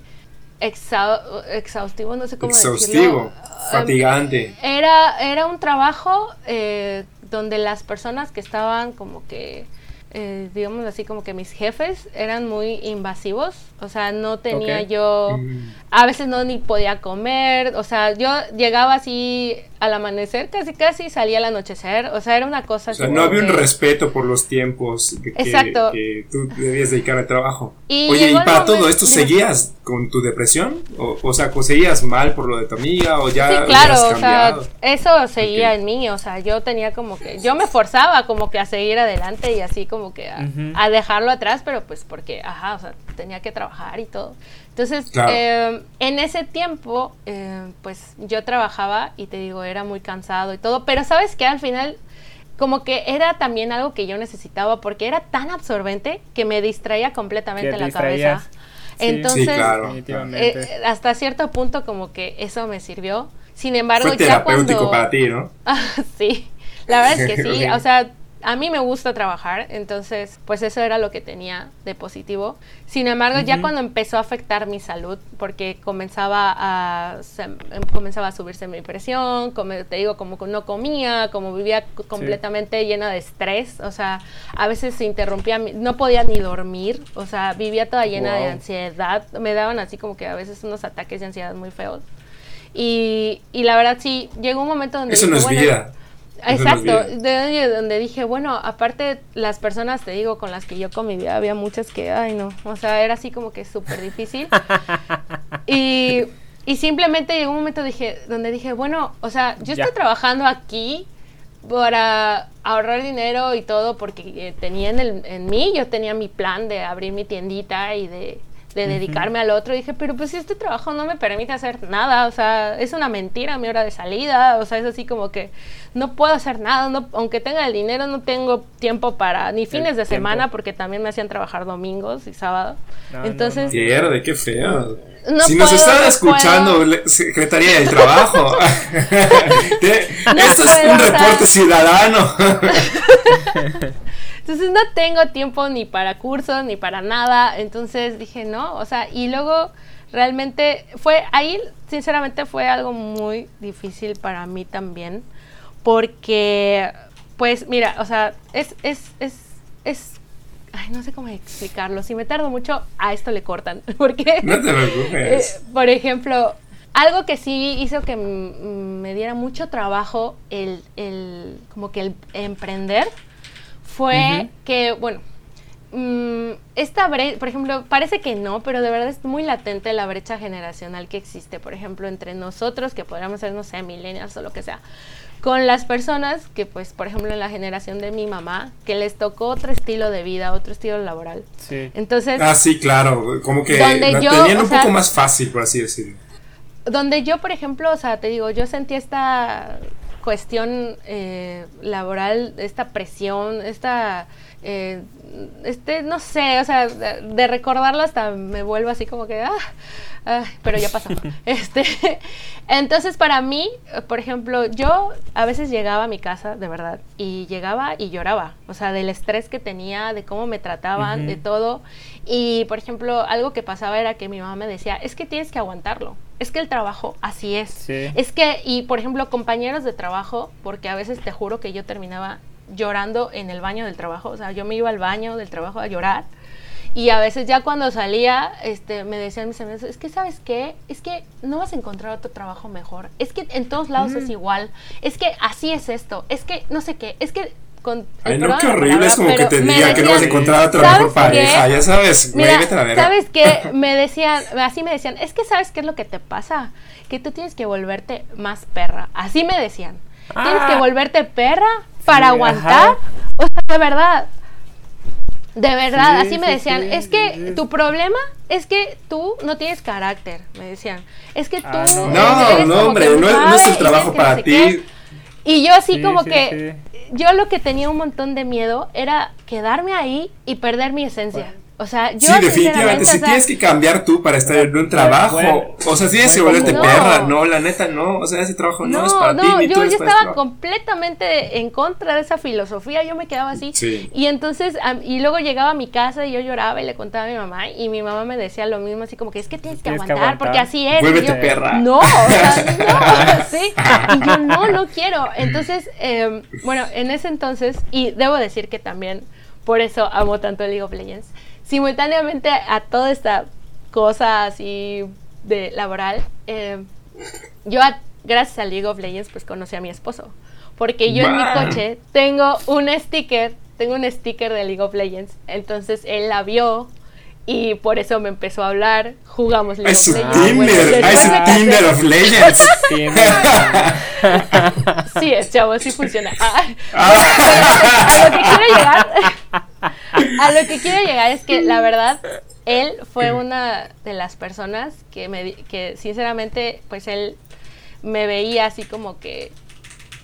exhaustivo, no sé cómo exhaustivo, decirlo. fatigante. Era, era un trabajo eh, donde las personas que estaban como que eh, digamos así, como que mis jefes eran muy invasivos, o sea, no tenía yo, mm. a veces no ni podía comer, o sea, yo llegaba así al amanecer, casi casi salía al anochecer, o sea, era una cosa... O sea, no había un respeto por los tiempos que, Exacto. que, tú debías dedicar al trabajo. Oye, ¿y para todo esto seguías con tu depresión? O, o sea, ¿seguías mal por lo de tu amiga o ya... Sí, claro, o sea, eso seguía en mí, o sea, yo tenía como que, yo me forzaba como que a seguir adelante y así como que a, dejarlo atrás, pero pues porque, ajá, o sea, tenía que trabajar y todo. Entonces, em, en ese tiempo, em, pues yo trabajaba y te digo, era muy cansado y todo, pero sabes que al final como que era también algo que yo necesitaba porque era tan absorbente que me distraía completamente la cabeza. Entonces, eh, hasta cierto punto como que eso me sirvió. Sin embargo, Fue terapéutico para ti, ¿no? sí, la verdad es que sí. O sea, a mí me gusta trabajar, entonces pues eso era lo que tenía de positivo. Sin embargo, ya cuando empezó a afectar mi salud, porque comenzaba a, em, comenzaba a subirse mi presión, como te digo, como no comía, como vivía completamente llena de estrés, o sea, a veces se interrumpía, no podía ni dormir, o sea, vivía toda llena de ansiedad, me daban así como que a veces unos ataques de ansiedad muy feos. Y, y la verdad sí, llegó un momento donde... Eso no es vida. Exacto, de donde dije, bueno, aparte las personas, te digo, con las que yo convivía, había muchas que, ay no, o sea, era así como que súper difícil. y, y, simplemente llegó un momento dije, donde dije, bueno, o sea, yo estoy trabajando aquí para ahorrar dinero y todo, porque eh, tenía en, el, en mí, yo tenía mi plan de abrir mi tiendita y de de dedicarme al otro. Y dije, pero pues este trabajo no me permite hacer nada, o sea, es una mentira mi hora de salida, o sea, es así como que no puedo hacer nada, no, aunque tenga el dinero, no tengo tiempo para, ni fines de semana, porque también me hacían trabar domingos y sábado. Entonces... de qué feo. si nos están escuchando, Secretaría del Trabajo, esto es un reporte ciudadano. Entonces no tengo tiempo ni para cursos, ni para nada. Entonces dije, no, o sea, y luego realmente fue ahí, sinceramente fue algo muy difícil para mí también, porque, pues mira, o sea, es, es, es, es Ay, no sé cómo explicarlo. Si me tardo mucho, a esto le cortan. Porque, no te preocupes. Eh, por ejemplo, algo que sí hizo que me diera mucho trabajo el, el como que el emprender fue que, bueno, mm, esta brecha, por ejemplo, parece que no, pero de verdad es muy latente la brecha generacional que existe, por ejemplo, entre nosotros, que podríamos ser, no sé, millennials o lo que sea, con las personas que, pues, por ejemplo, en la generación de mi mamá, que les tocó otro estilo de vida, otro estilo laboral. Sí. Entonces... Ah, sí, claro, como que yo, tenían un poco más fácil, por así decirlo. Donde yo, por ejemplo, o sea, te digo, yo sentí esta cuestión eh, laboral, esta presión, esta, eh, este, no sé, o sea, de, recordarlo hasta me vuelvo así como que, ah, pero ya pasó. este, entonces para mí, por ejemplo, yo a veces llegaba a mi casa, de verdad, y llegaba y lloraba, o sea, del estrés que tenía, de cómo me trataban, de todo. Y, por ejemplo, algo que pasaba era que mi mamá me decía, es que tienes que aguantarlo es que el trabajo así es. Es que, y por ejemplo, compañeros de trabajo, porque a veces te juro que yo terminaba llorando en el baño del trabajo, o sea, yo me iba al baño del trabajo a llorar. Y a veces ya cuando salía, este, me decían mis amigos, es que sabes qué, es que no vas a encontrar otro trabajo mejor, es que en todos lados es igual, es que así es esto, es que no sé qué, es que con Ay, no, qué horrible, es como que te digan que no vas a encontrar otra mejor pareja, ya sabes, Mira, ¿Sabes qué? Me decían, así me decían, es que sabes qué es lo que te pasa, que tú tienes que volverte más perra, así me decían, tienes que ah. volverte perra para aguantar, o sea, de verdad, de verdad, así me decían, es que tu problema es que tú no tienes carácter, me decían, es que ah, tú... no, no, hombre, no, es el trabajo para ti. Y yo así como que yo lo que tenía un montón de miedo era quedarme ahí y perder mi esencia. O sea, yo. Sí, definitivamente. Si tienes que cambiar tú para estar en un trabajo. o sea, si tienes que volverte perra. No, la neta, no. O sea, ese trabajo no, es para ti. No, yo, yo estaba completamente en contra de esa filosofía. Yo me quedaba así. Y entonces, y luego llegaba a mi casa y yo lloraba y le contaba a mi mamá. Y mi mamá me decía lo mismo, así como que es que tienes que, aguantar, porque así es. Vuélvete perra. No, o sea, no. sí. Y yo no, no quiero. Entonces, eh, bueno, en ese entonces, y debo decir que también por eso amo tanto el League of Legends simultáneamente a toda esta cosa así de laboral, eh, yo gracias a League of Legends pues conocí a mi esposo. Porque yo en mi coche tengo un sticker, tengo un sticker de League of Legends. Entonces él la vio y por eso me empezó a hablar. Jugamos League of Legends. Tinder, es su Tinder of Legends. sí, es chavo, sí funciona. Ah. a lo que quiero llegar a lo que quiero llegar es que la verdad, él fue una de las personas que, me, que sinceramente, pues él me veía así como que,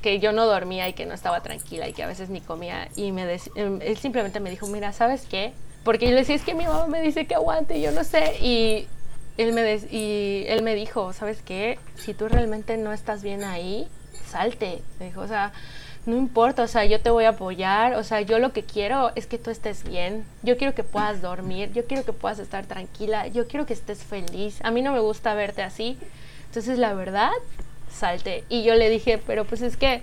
que yo no dormía y que no estaba tranquila y que a veces ni comía. Y me em, él simplemente me dijo, mira, ¿sabes qué? Porque yo le decía, es que mi mamá me dice que aguante yo no sé. Y él me, y él me dijo, ¿sabes qué? Si tú realmente no estás bien ahí, salte. Me dijo, o sea, no importa, o sea, yo te voy a apoyar, o sea, yo lo que quiero es que tú estés bien, yo quiero que puedas dormir, yo quiero que puedas estar tranquila, yo quiero que estés feliz, a mí no me gusta verte así, entonces la verdad, salte. Y yo le dije, pero pues es que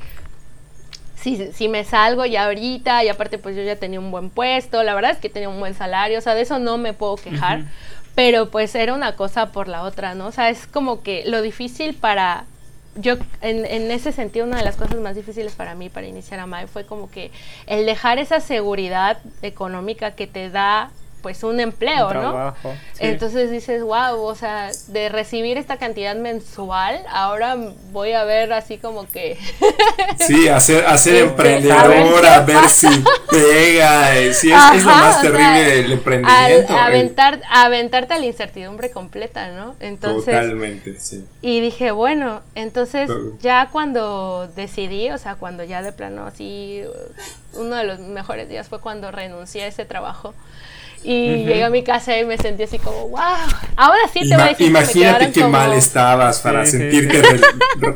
si, si me salgo ya ahorita, y aparte pues yo ya tenía un buen puesto, la verdad es que tenía un buen salario, o sea, de eso no me puedo quejar, pero pues era una cosa por la otra, ¿no? O sea, es como que lo difícil para yo en, en, ese sentido una de las cosas más difíciles para mí para iniciar a Mai fue como que el dejar esa seguridad económica que te da pues un empleo, ¿no? Entonces dices, wow, o sea, de recibir esta cantidad mensual, ahora voy a ver así como que... sí, hacer, hacer emprendedora, ver si pega, eh, sí, es, lo más terrible del emprendimiento. aventar, aventarte a la incertidumbre completa, ¿no? Entonces... Totalmente, sí. Y dije, bueno, entonces ya cuando decidí, o sea, cuando ya de plano así, uno de los mejores días fue cuando renuncié a ese trabajo. Y llegué a mi casa y me sentí así como, wow. Ahora sí te voy a decir Imagínate qué mal estabas para sentirte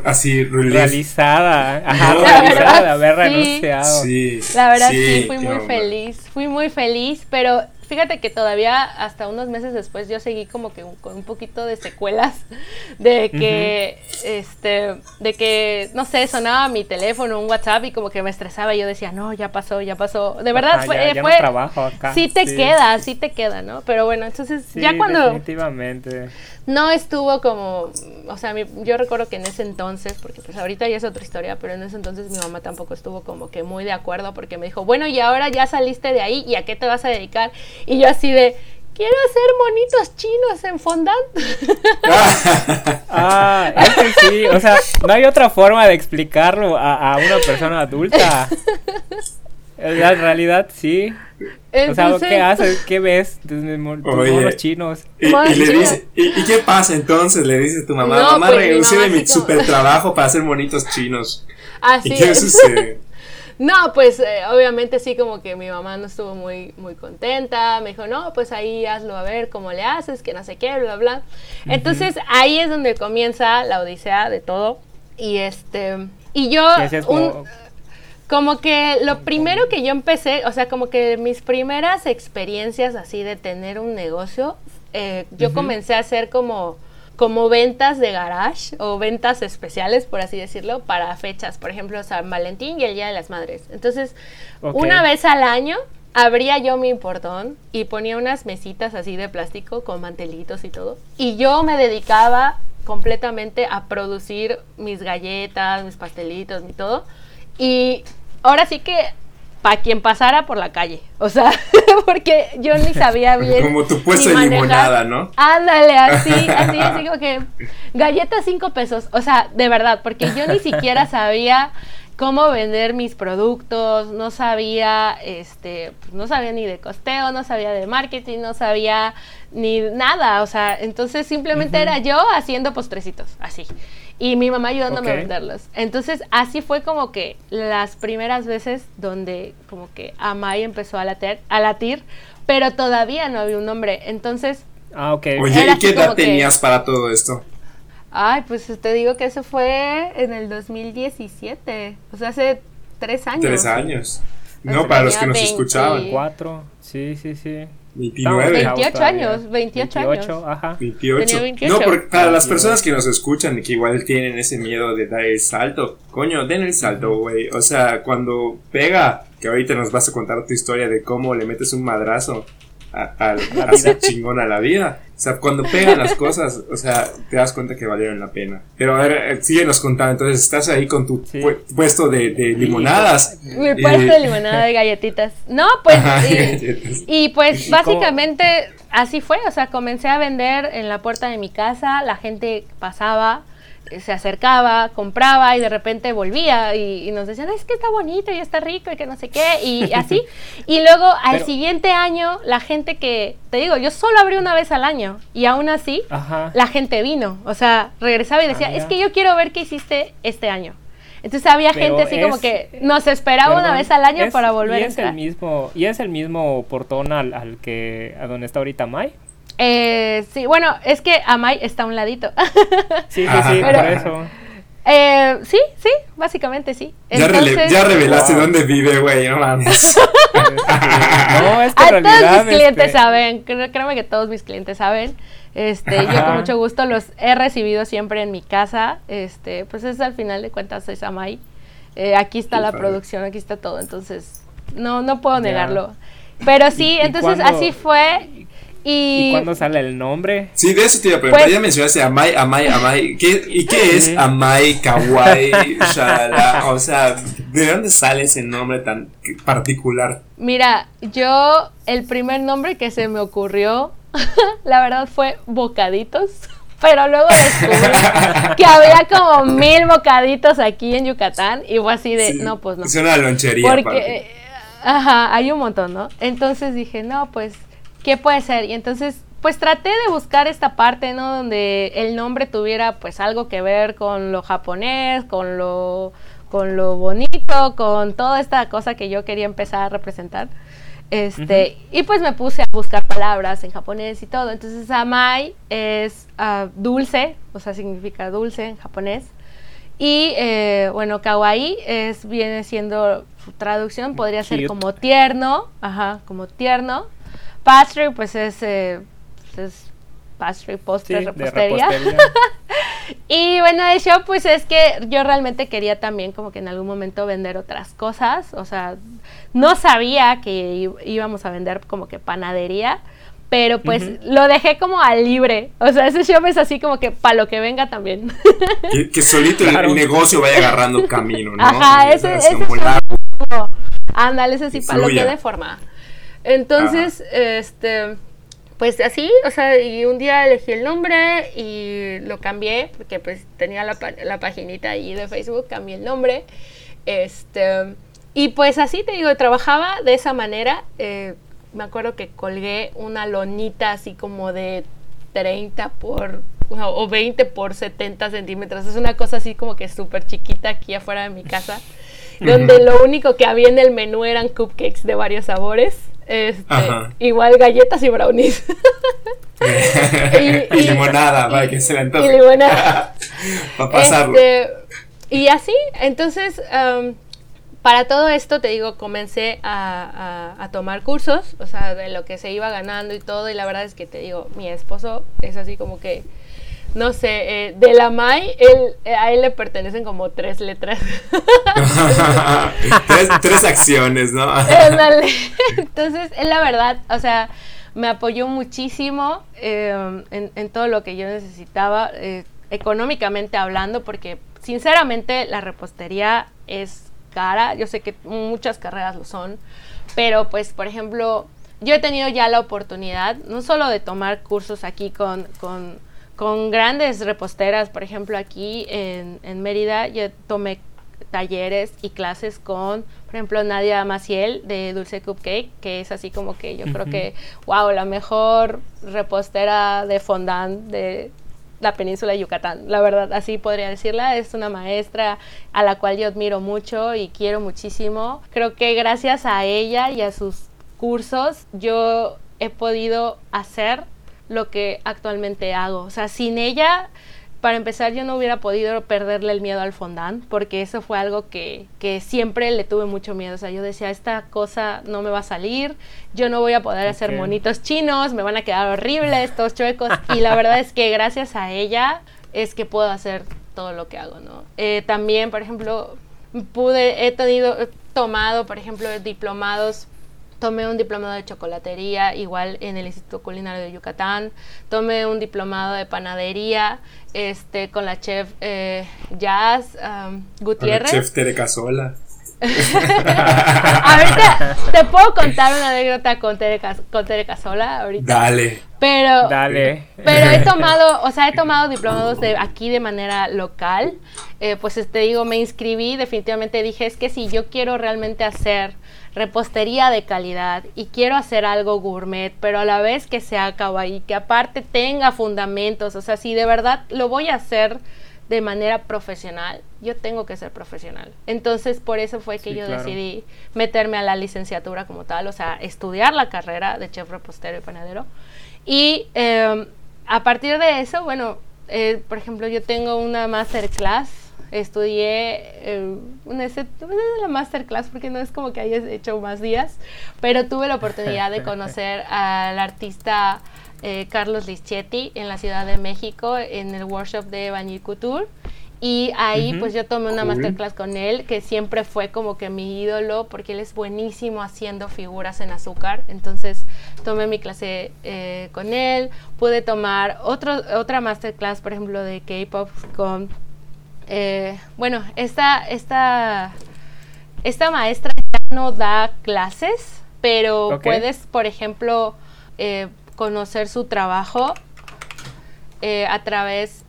así realizada. Ajá, realizada, haber renunciado. Sí, la verdad sí, fui muy feliz. Fui muy feliz, pero fíjate que todavía hasta unos meses después yo seguí como que con un poquito de secuelas de que, este, de que, no sé, sonaba mi teléfono, un WhatsApp y como que me estresaba y yo decía, no, ya pasó, ya pasó. De verdad, fue, ya, fue trabajo acá. sí te queda, sí te queda, ¿no? Pero bueno, entonces ya cuando... Definitivamente. No estuvo como, o sea, yo recuerdo que en ese entonces, porque pues ahorita ya es otra historia, pero en ese entonces mi mamá tampoco estuvo como que muy de acuerdo porque me dijo, bueno, y ahora ya saliste de ahí y a qué te vas a dedicar. Y yo así de, quiero hacer monitos chinos en fondant. ah, es que sí, o sea, no hay otra forma de explicarlo a, a una persona adulta. En realidad sí. O sea, ¿qué haces? ¿Qué ves? Tus, monos chinos. Y, le dice, ¿y, qué pasa entonces? Le dice tu mamá, mamá pues, renuncié de mi super trabajo para hacer monitos chinos. Así ¿Y qué sucede? No, pues eh, obviamente sí como que mi mamá no estuvo muy, muy contenta, me dijo, no, pues ahí hazlo a ver cómo le haces, que no sé qué, bla, bla. Entonces ahí es donde comienza la odisea de todo. Y este, y yo, un, como que lo primero que yo empecé, o sea, como que mis primeras experiencias así de tener un negocio, eh, yo comencé a hacer como como ventas de garage o ventas especiales, por así decirlo, para fechas, por ejemplo, San Valentín y el Día de las Madres. Entonces, una vez al año abría yo mi portón y ponía unas mesitas así de plástico con mantelitos y todo. Y yo me dedicaba completamente a producir mis galletas, mis pastelitos y todo. Y ahora sí que para quien pasara por la calle. O sea, porque yo ni sabía bien. Como tu puesto de limonada, ¿no? Ándale, así, así, así como que galletas cinco pesos. O sea, de verdad, porque yo ni siquiera sabía cómo vender mis productos, no sabía, este, no sabía ni de costeo, no sabía de marketing, no sabía ni nada, o sea, entonces simplemente era yo haciendo postrecitos, así y mi mamá ayudándome a venderlos. Entonces, así fue como que las primeras veces donde como que Amay empezó a latir, a latir, pero todavía no había un nombre. Entonces, ah, ok. Oye, ¿y qué edad tenías para todo esto? Ay, pues te digo que eso fue en el 2017, o sea, hace tres años. Tres años. No, para los que nos escuchaban. Cuatro, sí, sí, sí. 29. 28 años, 28, 28 años. Ajá. 28. No, porque para las personas que nos escuchan y que igual tienen ese miedo de dar el salto, coño, den el salto, güey. O sea, cuando pega, que ahorita nos vas a contar tu historia de cómo le metes un madrazo a, a, a chingón a la vida. O sea, cuando pegan las cosas, o sea, te das cuenta que valieron la pena. Pero a ver, eh, síguenos contando. Entonces, estás ahí con tu puesto de, de, limonadas. Mi puesto de limonada y galletitas. No, pues. y, pues, básicamente, así fue. O sea, comencé a vender en la puerta de mi casa. La gente pasaba se acercaba, compraba y de repente volvía y, nos decían, es que está bonito y está rico y que no sé qué, y así. y luego al siguiente año, la gente que, te digo, yo solo abrí una vez al año y aún así la gente vino, o sea, regresaba y decía, ah, es que yo quiero ver qué hiciste este año. Entonces había gente así como que nos esperaba una vez al año para volver y es El mismo, ¿Y es el mismo portón al, al que, a donde está ahorita Mai? Eh, sí, bueno, es que Amay está a un ladito. sí, sí, sí, por eso. Eh, sí, sí, básicamente sí. Ya, revelaste dónde vive, güey, no mames. no, es que a todos mis clientes este saben, créeme que todos mis clientes saben. Este, yo con mucho gusto los he recibido siempre en mi casa. Este, pues es al final de cuentas es Amay. Eh, aquí está la producción, aquí está todo, entonces no no puedo negarlo. Pero sí, entonces así fue y, cuándo sale el nombre? Sí, de eso te iba a preguntar. Pues, ya mencionaste Amai, Amai, Amai. ¿Qué, ¿Y qué es Amai, Kawaii, Shalala? O sea, ¿de dónde sale ese nombre tan particular? Mira, yo, el primer nombre que se me ocurrió, la verdad fue Bocaditos. Pero luego descubrí que había como mil bocaditos aquí en Yucatán y fue así de, no, pues no. Es una lonchería. Porque, ajá, hay un montón, ¿no? Entonces dije, no, pues ¿qué puede ser? Y entonces, pues traté de buscar esta parte, ¿no? Donde el nombre tuviera pues algo que ver con lo japonés, con lo, con lo bonito, con toda esta cosa que yo quería empezar a representar. Este, y pues me puse a buscar palabras en japonés y todo. Entonces, amai es ah, dulce, o sea, significa dulce en japonés. Y eh, bueno, kawaii es, viene siendo su traducción, podría ser como tierno, ajá, como tierno Pastry, pues es, eh, es pastry, postre, Sí, de repostería. Y bueno, de shop, pues es que yo realmente quería también como que en algún momento vender otras cosas. O sea, no sabía que íbamos a vender como que panadería, pero pues lo dejé como a libre. O sea, ese shop es así como que para lo que venga también. Que, que solito el- Claro. el, negocio vaya agarrando camino, ¿no? Ajá, Es ese- ese el es agua. Ándale, ese sí, para lo que dé forma. Entonces, este, pues así, o sea, y un día elegí el nombre y lo cambié, porque pues tenía la, la paginita ahí de Facebook, cambié el nombre. Este, y pues así te digo, trabajaba de esa manera. eh, me acuerdo que colgué una lonita así como de 30 por o o 20 por 70 centímetros. Es una cosa así como que súper chiquita aquí afuera de mi casa. Donde lo único que había en el menú eran cupcakes de varios sabores. Este, Ajá. igual galletas y brownies. Y- y, y- limonada, para que se la antoje. y limonada. para pasarlo. Este, y así, entonces, para todo esto, te digo, comencé a, a- a tomar cursos, o sea, de lo que se iba ganando y todo, y la verdad es que te digo, mi esposo es así como que, no sé, eh, de la MAI, él, eh, a él le pertenecen como tres letras. tres, tres acciones, ¿no? Entonces, él la verdad, o sea, me apoyó muchísimo eh, en, en todo lo que yo necesitaba, económicamente hablando, porque sinceramente la repostería es cara. Yo sé que muchas carreras lo son, pero pues, por ejemplo, yo he tenido ya la oportunidad, no solo de tomar cursos aquí con, con, con grandes reposteras, por ejemplo, aquí en, en Mérida, yo tomé talleres y clases con, por ejemplo, Nadia Maciel de Dulce Cupcake, que es así como que yo creo que, wow, la mejor repostera de fondant de la península de Yucatán. La verdad, así podría decirla. Es una maestra a la cual yo admiro mucho y quiero muchísimo. Creo que gracias a ella y a sus cursos yo he podido hacer lo que actualmente hago. O sea, sin ella, para empezar, yo no hubiera podido perderle el miedo al fondant, porque eso fue algo que, que siempre le tuve mucho miedo. O sea, yo decía, esta cosa no me va a salir, yo no voy a poder hacer monitos chinos, me van a quedar horribles, todos chuecos. Y la verdad es que gracias a ella es que puedo hacer todo lo que hago, ¿no? Eh, también, por ejemplo, pude, he tenido, he tomado, por ejemplo, diplomados Tomé un diplomado de chocolatería, igual en el Instituto Culinario de Yucatán. Tomé un diplomado de panadería este, con la chef eh, Jazz um, Gutiérrez. Chef Tere Casola. ahorita te puedo contar una anécdota con Tere, con Tere Casola ahorita. Dale. Pero, Dale. pero he tomado, o sea, he tomado diplomados de aquí de manera local. Eh, pues te digo, me inscribí, definitivamente dije, es que si yo quiero realmente hacer repostería de calidad y quiero hacer algo gourmet, pero a la vez que sea kawaii, que aparte tenga fundamentos, o sea, si de verdad lo voy a hacer de manera profesional, yo tengo que ser profesional. Entonces, por eso fue que Sí, yo claro. decidí meterme a la licenciatura como tal, o sea, estudiar la carrera de chef repostero y panadero. Y eh, a partir de eso, bueno, eh, por ejemplo, yo tengo una masterclass. Estudié eh, una, la masterclass porque no es como que hayas hecho más días, pero tuve la oportunidad de conocer al artista eh, Carlos Lischetti en la Ciudad de México en el workshop de Vanille Couture. Y ahí Ujú. pues yo tomé una Cool. masterclass con él, que siempre fue como que mi ídolo, porque él es buenísimo haciendo figuras en azúcar. Entonces tomé mi clase eh, con él, pude tomar otro, otra masterclass, por ejemplo, de K-Pop con... eh, bueno, esta, esta, esta maestra ya no da clases, pero Ok. puedes, por ejemplo, eh, conocer su trabajo eh, a través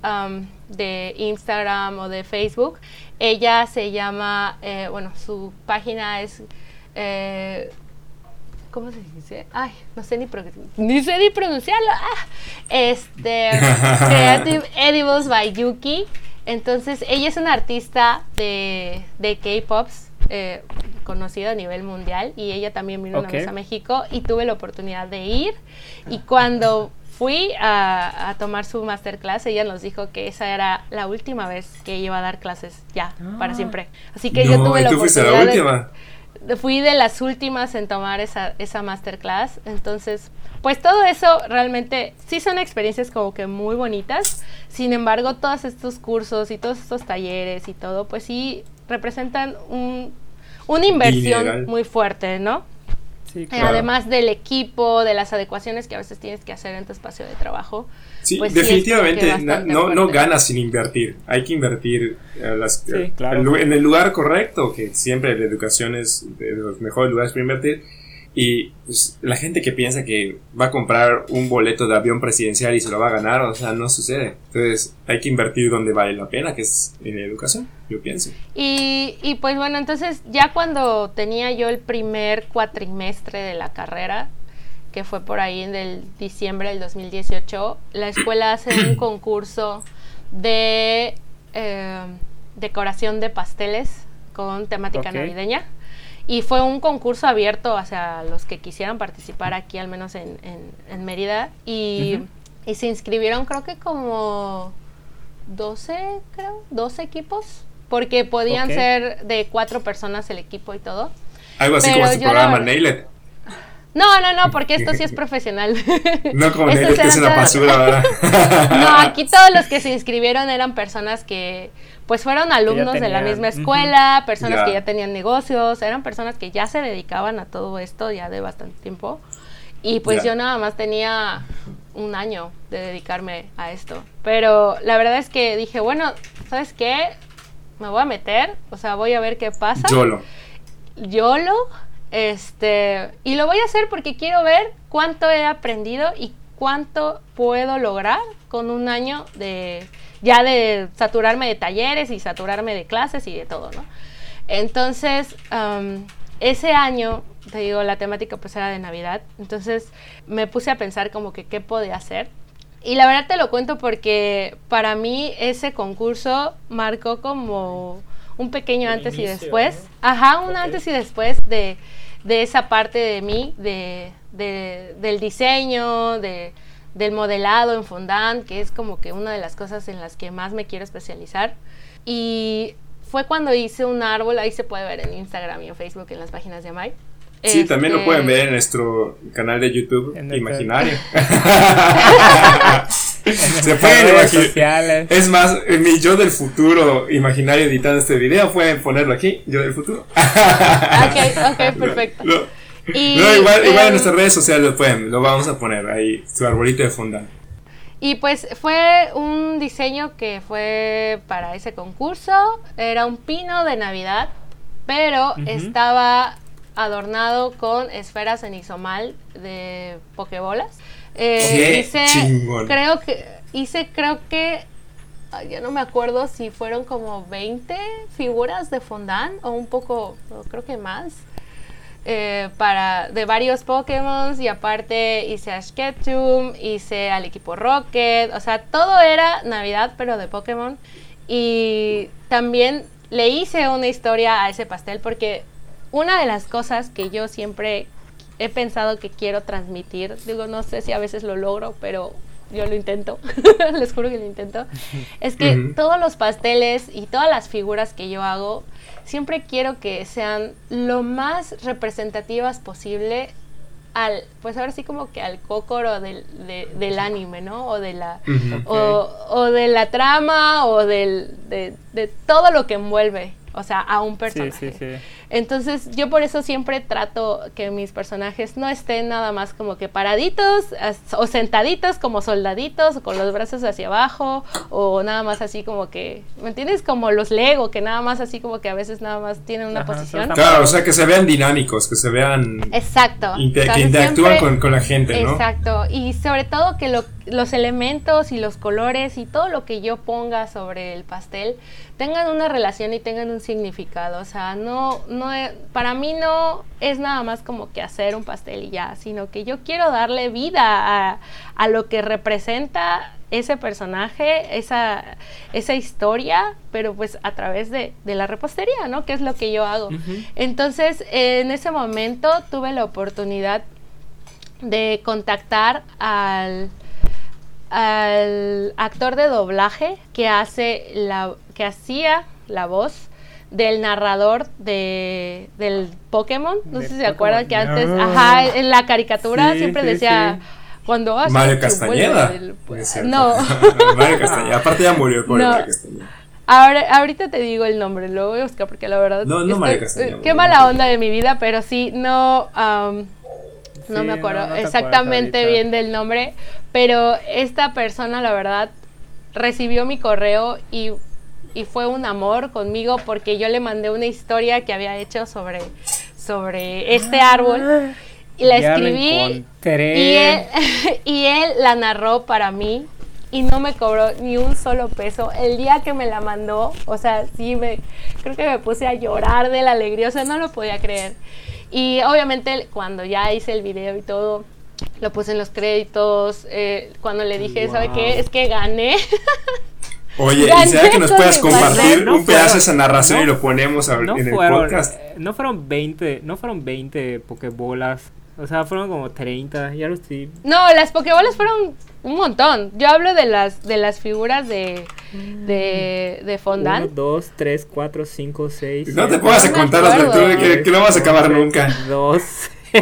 de Instagram o de Facebook. Ella se llama, eh, bueno, su página es, eh, ¿cómo se dice? Ay, no sé ni sé ni pronunciarlo. Ah, este, Creative Edibles by Yuki. Entonces, ella es una artista de, de K-Pops. Eh, conocida a nivel mundial y ella también vino Ok. una vez a México y tuve la oportunidad de ir y cuando fui a, a tomar su masterclass, ella nos dijo que esa era la última vez que iba a dar clases ya, para Ah. siempre. Así que yo tuve ¿y la tú fuiste la oportunidad de- última. de- fui de las últimas en tomar esa, esa masterclass, entonces pues todo eso realmente sí son experiencias como que muy bonitas. Sin embargo, todos estos cursos y todos estos talleres y todo, pues sí representan un, una inversión muy fuerte, ¿no? Sí, claro. Además del equipo, de las adecuaciones que a veces tienes que hacer en tu espacio de trabajo. Sí, pues definitivamente no, no ganas sin invertir. Hay que invertir eh, eh, en el lugar correcto, que siempre la educación es de los mejores lugares para invertir y pues, la gente que piensa que va a comprar un boleto de avión presidencial y se lo va a ganar, o sea, no sucede. Entonces hay que invertir donde vale la pena, que es en educación, yo pienso. Y, y pues bueno, entonces ya cuando tenía yo el primer cuatrimestre de la carrera, que fue por ahí en el diciembre del 2018, la escuela hace un concurso de eh, decoración de pasteles con temática navideña. Y fue un concurso abierto hacia los que quisieran participar aquí, al menos en, en, Mérida. Y, y, se inscribieron creo que como 12, creo, 12 equipos. Porque podían ser de cuatro personas el equipo y todo. Algo así como su programa Nailed. No, no, no, porque esto sí es profesional. No como Nailed, que es una basura, ¿verdad? no, aquí todos los que se inscribieron eran personas que pues fueron alumnos de la misma escuela, personas que ya tenían negocios, eran personas que ya se dedicaban a todo esto ya de bastante tiempo. Y pues yo nada más tenía un año de dedicarme a esto. Pero la verdad es que dije, bueno, ¿sabes qué? Me voy a meter, o sea, voy a ver qué pasa. Yolo. Yolo. Este, y lo voy a hacer porque quiero ver cuánto he aprendido y cuánto puedo lograr con un año de, ya de saturarme de talleres y saturarme de clases y de todo, ¿no? Entonces, ese año, te digo, la temática pues era de Navidad, entonces me puse a pensar como que qué podía hacer. Y la verdad te lo cuento porque para mí ese concurso marcó como un pequeño antes y después. Ajá, un antes y después de, de, esa parte de mí, de, de del diseño, de, del modelado en fondant, que es como que una de las cosas en las que más me quiero especializar. Y fue cuando hice un árbol, ahí se puede ver en Instagram y en Facebook, en las páginas de Mai. Sí, también lo pueden este, ver en nuestro canal de YouTube Imaginario. se pueden imaginar. Es más, mi yo del futuro imaginario editando este video, pueden ponerlo aquí, yo del futuro. ok, ok, perfecto. Y, no, igual, igual en em, nuestras redes sociales lo pueden, lo vamos a poner ahí, su arbolito de fondant. Y pues fue un diseño que fue para ese concurso, era un pino de Navidad, pero estaba adornado con esferas en isomal de pokebolas. Eh, hice, creo que hice creo que ya no me acuerdo si fueron como 20 figuras de fondant o un poco, creo que más. Eh, para, de varios Pokémon y aparte hice a Sketchum, hice al equipo Rocket, o sea, todo era Navidad pero de Pokémon y también le hice una historia a ese pastel porque una de las cosas que yo siempre he pensado que quiero transmitir, digo, no sé si a veces lo logro, pero yo lo intento, les juro que lo intento, es que todos los pasteles y todas las figuras que yo hago siempre quiero que sean lo más representativas posible al, pues ahora sí como que al cócoro del, del anime, ¿no? O de la, o, de la trama, o del, de, de todo lo que envuelve, o sea, a un personaje. Sí, sí, sí. Entonces yo por eso siempre trato que mis personajes no estén nada más como que paraditos o sentaditos como soldaditos o con los brazos hacia abajo o nada más así como que, ¿me entiendes? Como los Lego, que nada más así como que a veces nada más tienen una posición. Claro, o sea, que se vean dinámicos, que se vean... Exacto. que interactúan con, con, la gente, ¿no? Exacto. Y sobre todo que lo, los elementos y los colores y todo lo que yo ponga sobre el pastel tengan una relación y tengan un significado. O sea, no, no para mí no es nada más como que hacer un pastel y ya, sino que yo quiero darle vida a, lo que representa ese personaje, esa, esa historia, pero pues a través de, la repostería, ¿no? Que es lo que yo hago. Entonces, en ese momento tuve la oportunidad de contactar al al actor de doblaje que hace la que hacía la voz del narrador de, del Pokémon. No De sé si se acuerdan que antes, No. ajá, en la caricatura Sí, siempre sí, decía, sí. cuando Mario Castañeda. No. Mario Castañeda. Aparte ya murió por No. Mario Castañeda. Ahora, ahorita te digo el nombre, lo voy a buscar porque la verdad. No, no estoy- Mario Castañeda, eh. Qué mala onda de mi vida, pero sí, no. No me acuerdo no, no te exactamente bien del nombre, pero esta persona, la verdad, recibió mi correo y, y fue un amor conmigo porque yo le mandé una historia que había hecho sobre, sobre este árbol y la Ya escribí y él, y él la narró para mí y no me cobró ni un solo peso. El día que me la mandó, o sea, sí me, creo que me puse a llorar de la alegría, o sea, no lo podía creer. Y obviamente cuando ya hice el video y todo, lo puse en los créditos, eh, cuando le dije, ¿sabe qué? Es que gané. Oye, ¿y será que nos puedas compartir. No un pedazo fueron- de esa narración no- y lo ponemos a- no en el podcast? eh, no fueron 20, no fueron 20 pokebolas. O sea, fueron como 30, ya lo estoy. No, las pokebolas fueron un montón. Yo hablo de las, de las figuras de, de, de 1, fondant. 2, 3, 4, 5, 6. No te pongas a contar las virtudes que, que no vas a acabar nunca. 2.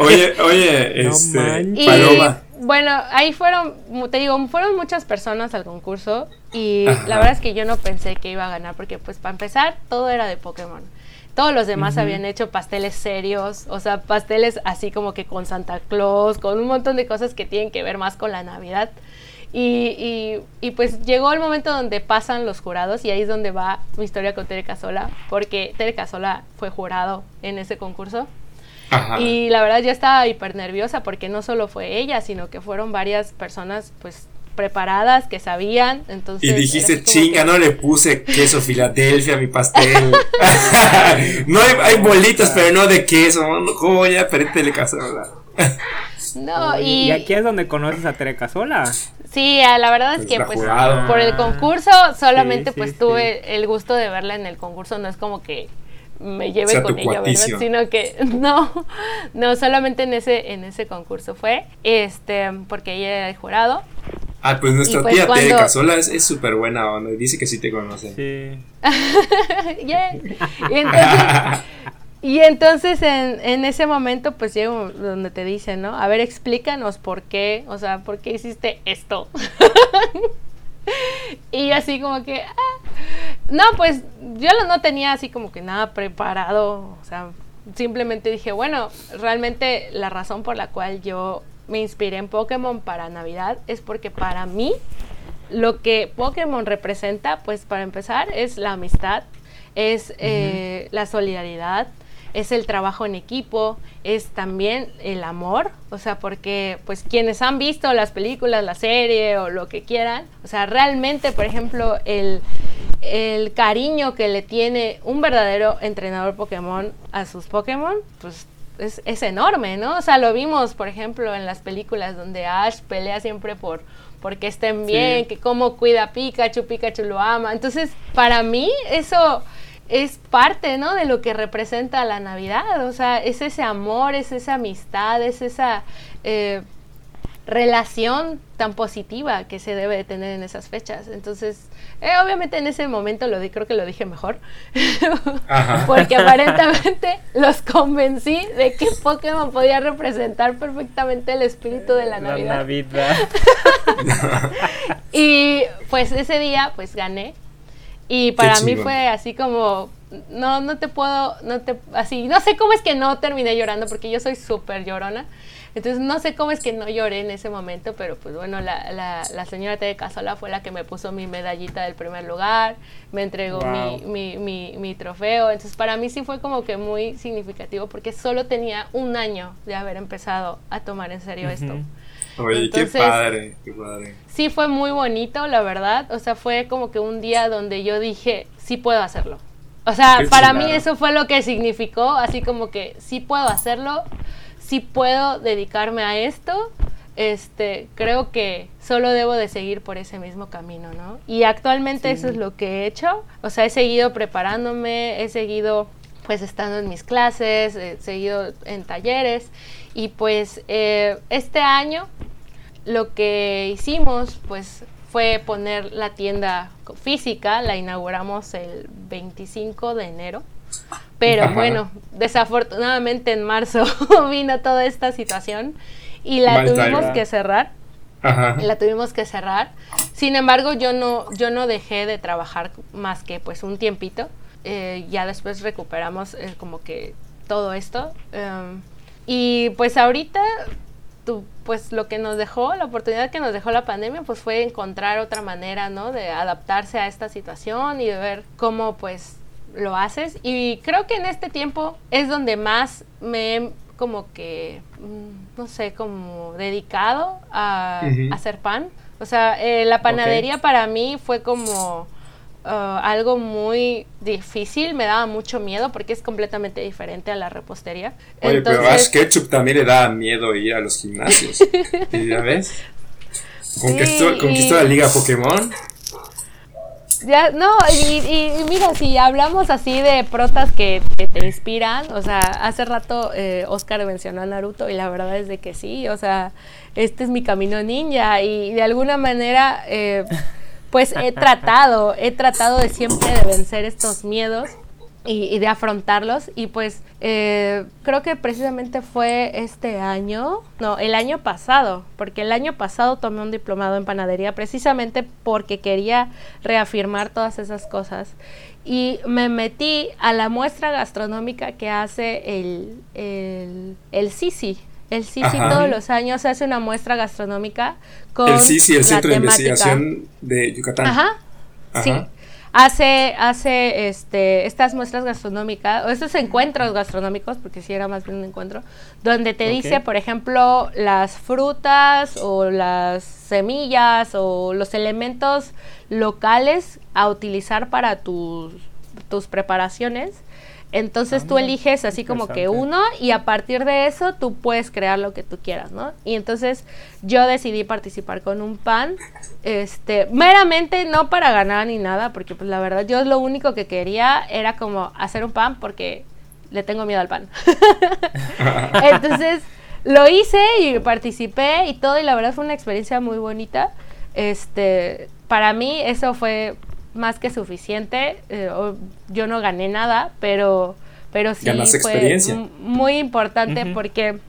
Oye, oye, No este. Y Paloma. bueno, ahí fueron, te digo, fueron muchas personas al concurso y Ajá. la verdad es que yo no pensé que iba a ganar porque pues para empezar todo era de Pokémon. Todos los demás habían hecho pasteles serios, o sea, pasteles así como que con Santa Claus, con un montón de cosas que tienen que ver más con la Navidad. Y, y- y, pues llegó el momento donde pasan los jurados y ahí es donde va mi historia con Tere Casola, porque Tere Casola fue jurado en ese concurso. Ajá. Y la verdad yo estaba hiper nerviosa porque no solo fue ella, sino que fueron varias personas pues preparadas que sabían. Entonces Y dijiste, chinga, que- no le puse queso Filadelfia a mi pastel. no hay, hay bolitas, pero no de queso. No, ¿Cómo voy a pedirte caso? No, y... y, aquí es donde conoces a Tere Casola. sí, a- la verdad es Pues que pues por el concurso solamente Sí, sí, pues sí. tuve el gusto de verla en el concurso, no es como que me lleve Sea con ella, ¿verdad? Sino que no, no, solamente en ese, en ese concurso fue, este, porque ella era el jurado. Ah, pues nuestra pues tía Tere cuando- Casola es súper buena onda. y Dice que sí te conoce. Sí. Y entonces, y entonces en, en ese momento pues llega donde te dicen, ¿no? A ver, explícanos por qué, o sea, por qué hiciste esto. y así como que, ah, no, pues yo lo- no tenía así como que nada preparado, o sea, simplemente dije, bueno, realmente la razón por la cual yo me inspiré en Pokémon para Navidad es porque para mí lo que Pokémon representa, pues para empezar, es la amistad, es eh, la solidaridad, es el trabajo en equipo, es también el amor, o sea, porque pues quienes han visto las películas, la serie o lo que quieran, o sea, realmente, por ejemplo, el, el cariño que le tiene un verdadero entrenador Pokémon a sus Pokémon, pues es, es enorme, ¿no? O sea, lo vimos, por ejemplo, en las películas donde Ash pelea siempre por porque estén bien, que cómo cuida a Pikachu, Pikachu lo ama. Entonces, para mí eso es parte, ¿no? De lo que representa la Navidad. O sea, es ese amor, es esa amistad, es esa eh, relación tan positiva que se debe de tener en esas fechas. Entonces, eh, obviamente en ese momento lo di, creo que lo dije mejor, porque aparentemente los convencí de que Pokémon podía representar perfectamente el espíritu de la La Navidad. Navidad. Y pues ese día pues gané. Y para mí fue así como, no, no te puedo, no te, así, no sé cómo es que no terminé llorando porque yo soy súper llorona. Entonces no sé cómo es que no lloré en ese momento, pero pues bueno, la, la, la señora T de Casola fue la que me puso mi medallita del primer lugar, me entregó mi, Wow. mi, mi, mi trofeo. Entonces para mí sí fue como que muy significativo porque solo tenía un año de haber empezado a tomar en serio esto. Ujú. Oye, Entonces- qué padre, qué padre. Sí, fue muy bonito, la verdad. O sea, fue como que un día donde yo dije, sí puedo hacerlo. O sea, Qué para chulada. mí eso fue lo que significó, así como que sí puedo hacerlo, sí puedo dedicarme a esto. Este, creo que solo debo de seguir por ese mismo camino, ¿no? Y actualmente eso es lo que he hecho. O sea, he seguido preparándome, he seguido pues estando en mis clases, he seguido en talleres y pues eh, este año lo que hicimos pues fue poner la tienda física, la inauguramos el 25 de enero Pero bueno, desafortunadamente en marzo vino toda esta situación y la tuvimos que cerrar. Ajá. La tuvimos que cerrar. Sin embargo, yo no, yo no dejé de trabajar más que pues un tiempito. Eh, ya después recuperamos eh, como que todo esto. Em, y pues ahorita, pues lo que nos dejó, la oportunidad que nos dejó la pandemia, pues fue encontrar otra manera, ¿no? De adaptarse a esta situación y de ver cómo pues lo haces. Y creo que en este tiempo es donde más me he como que, mm, no sé, como dedicado a, hacer pan. O sea, eh, la panadería para mí fue como uh, algo muy difícil, me daba mucho miedo porque es completamente diferente a la repostería. Oye, pero Ash Ketchup también le da miedo ir a los gimnasios. ¿Y ya ves? Conquistó, la liga Pokémon. Ya, no, y, mira, si hablamos así de protas que, te inspiran, o sea, hace rato eh, Oscar mencionó a Naruto y la verdad es de que sí, o sea, este es mi camino ninja y de alguna manera, eh, pues he tratado, he tratado de siempre de vencer estos miedos y, de afrontarlos. Y pues eh, creo que precisamente fue este año, no, el año pasado, porque el año pasado tomé un diplomado en panadería precisamente porque quería reafirmar todas esas cosas. Y me metí a la muestra gastronómica que hace el, el, el Sisi. El CICI todos los años hace una muestra gastronómica con. El CICI, el Centro de Investigación de Yucatán. Ajá. Sí hace, hace este, estas muestras gastronómicas, o estos encuentros gastronómicos, porque sí era más bien un encuentro, donde te dice, por ejemplo, las frutas o las semillas o los elementos locales a utilizar para tus, tus preparaciones entonces tú eliges así como que uno y a partir de eso tú puedes crear lo que tú quieras, ¿no? Y entonces yo decidí participar con un pan, este, meramente no para ganar ni nada, porque pues la verdad yo lo único que quería era como hacer un pan porque le tengo miedo al pan. entonces lo hice y participé y todo y la verdad fue una experiencia muy bonita. Este, para mí eso fue más que suficiente. Eh, yo no gané nada, pero, pero sí fue muy importante porque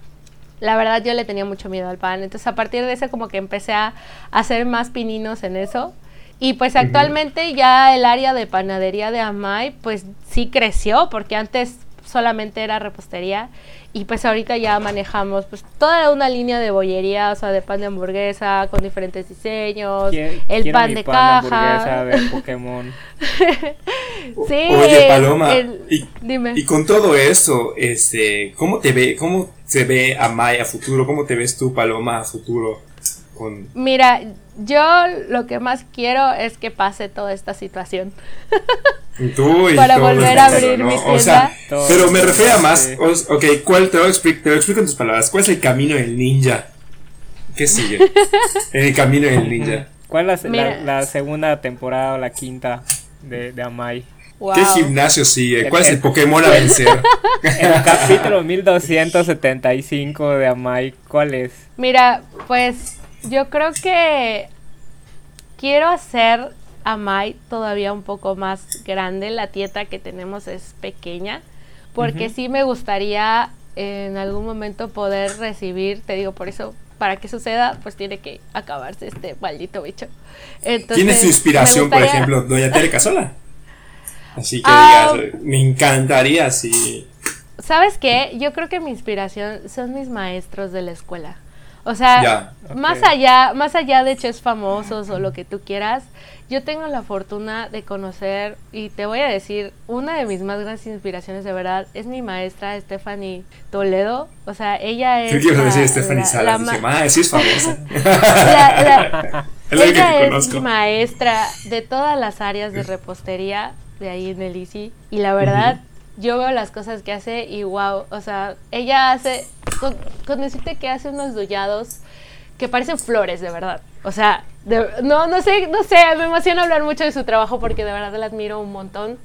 la verdad yo le tenía mucho miedo al pan. Entonces a partir de eso como que empecé a hacer más pininos en eso. Y pues actualmente ya el área de panadería de Amay pues sí creció porque antes solamente era repostería y pues ahorita ya manejamos pues toda una línea de bollería, o sea, de pan de hamburguesa con diferentes diseños, el pan de caja. de Pokémon. sí. Oye, Paloma, y, dime. y con todo esto, este, ¿cómo te ve, cómo se ve a Maya futuro? ¿Cómo te ves tú, Paloma, a futuro? Con... Mira, yo lo que más quiero es que pase toda esta situación. Para volver a abrir mi tienda. pero me refiero a más. ok, ¿cuál te lo, explico, te lo explico en tus palabras. ¿Cuál es el camino del ninja? ¿Qué sigue? el camino del ninja. ¿Cuál es la, segunda temporada o la quinta de, de Amai? ¿Qué gimnasio sigue? ¿Cuál es el Pokémon a vencer? el capítulo 1275 de Amai, ¿cuál es? Mira, pues yo creo que quiero hacer a Mai todavía un poco más grande. La tieta que tenemos es pequeña, porque sí me gustaría en algún momento poder recibir, te digo, por eso, para que suceda, pues tiene que acabarse este maldito bicho. ¿Quién es su inspiración, por ejemplo, Doña Tere Casola? Así que ah, digas, me encantaría si... ¿Sabes qué? Yo creo que mi inspiración son mis maestros de la escuela. O sea, más allá, más allá de chefs famosos o lo que tú quieras, yo tengo la fortuna de conocer y te voy a decir, una de mis más grandes inspiraciones de verdad es mi maestra Stephanie Toledo. O sea, ella es. ¿Qué quiero decir Stephanie Salas? Dije, ma, sí es famosa. ella es mi maestra de todas las áreas de repostería de ahí en el ICI. Y la verdad, yo veo las cosas que hace y wow, o sea, ella hace, con, decirte que hace unos dullados que parecen flores, de verdad. O sea, no, no sé, no sé, me emociona hablar mucho de su trabajo porque de verdad la admiro un montón.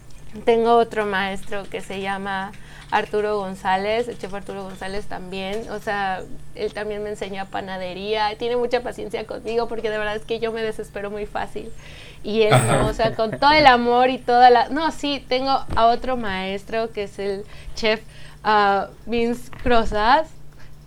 Tengo otro maestro que se llama Arturo González, el chef Arturo González también, o sea, él también me enseña panadería, tiene mucha paciencia conmigo porque de verdad es que yo me desespero muy fácil. Y él no, o sea, con todo el amor y toda la... No, sí, tengo a otro maestro que es el chef uh, Vince Crozas.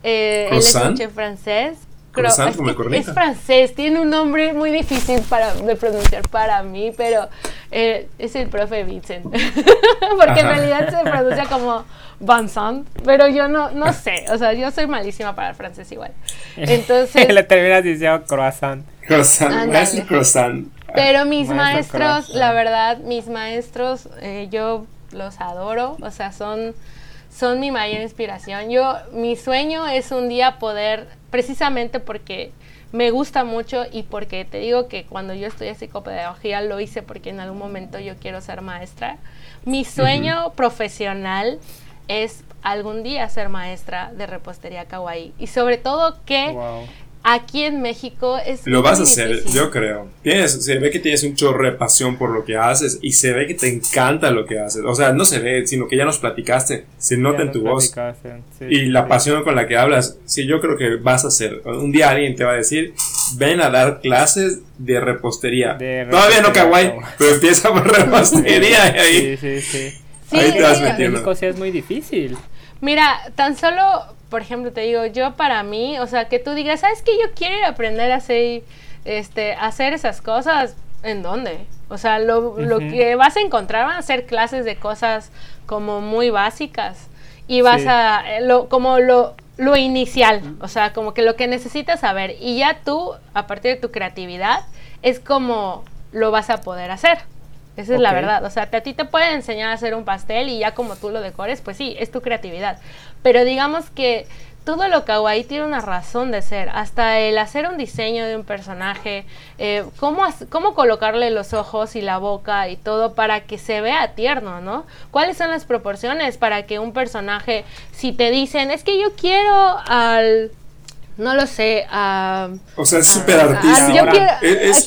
Eh, él es un chef francés es, francés, tiene un nombre muy difícil para, de pronunciar para mí, pero eh, es el profe Vincent. Porque en realidad se pronuncia como Vincent, pero yo no, no sé, o sea, yo soy malísima para el francés igual. Entonces... Le terminas diciendo croissant. Croissant, croissant. Pero mis maestros, la verdad, mis maestros, eh, yo los adoro, o sea, son son mi mayor inspiración. Yo, mi sueño es un día poder, precisamente porque me gusta mucho y porque te digo que cuando yo estudié psicopedagogía lo hice porque en algún momento yo quiero ser maestra. Mi sueño profesional es algún día ser maestra de repostería kawaii y sobre todo que aquí en México es... Lo vas a hacer, yo creo. Tienes, se ve que tienes un chorro de pasión por lo que haces y se ve que te encanta lo que haces. O sea, no se ve, sino que ya nos platicaste, se nota en tu voz. y la pasión con la que hablas, sí, yo creo que vas a hacer. Un día alguien te va a decir, ven a dar clases de repostería. Todavía no kawaii, pero empieza por repostería ahí. Sí, sí, sí. Ahí te vas metiendo. es muy difícil. Mira, tan solo por ejemplo, te digo, yo para mí, o sea, que tú digas, ¿sabes que yo quiero aprender a hacer, este, hacer esas cosas? ¿En dónde? O sea, lo, lo que vas a encontrar van a ser clases de cosas como muy básicas y vas a, eh, lo, como lo, lo inicial, o sea, como que lo que necesitas saber y ya tú, a partir de tu creatividad, es como lo vas a poder hacer. Esa es la verdad. O sea, a ti te pueden enseñar a hacer un pastel y ya como tú lo decores, pues sí, es tu creatividad. Pero digamos que todo lo kawaii tiene una razón de ser. Hasta el hacer un diseño de un personaje, eh, cómo, cómo colocarle los ojos y la boca y todo para que se vea tierno, ¿no? ¿Cuáles son las proporciones para que un personaje, si te dicen, es que yo quiero al no lo sé. o sea, es súper artístico. yo quiero, es,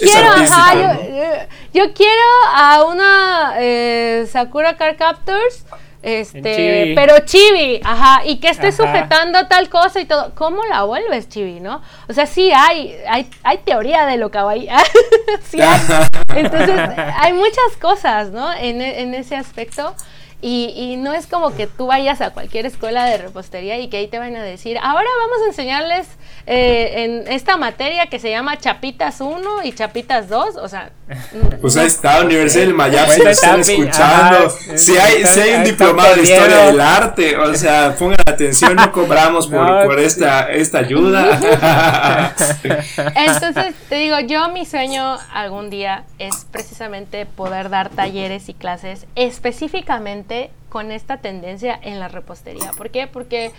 yo, quiero a una eh, Sakura Car Captors. Este, pero chibi, ajá, y que esté sujetando tal cosa y todo. ¿Cómo la vuelves chibi, no? O sea, sí hay, hay, hay teoría de lo kawaii. sí hay. Entonces, hay muchas cosas, ¿no? En, en ese aspecto. Y, y, no es como que tú vayas a cualquier escuela de repostería y que ahí te van a decir, ahora vamos a enseñarles eh, en esta materia que se llama Chapitas 1 y Chapitas 2, o sea... Pues ahí está, Universidad del Mayab, si están escuchando, si hay, si hay un diplomado de Historia del Arte, o sea, pongan atención, no cobramos por, por esta, esta ayuda. Entonces, te digo, yo mi sueño algún día es precisamente poder dar talleres y clases específicamente con esta tendencia en la repostería. ¿Por qué? Porque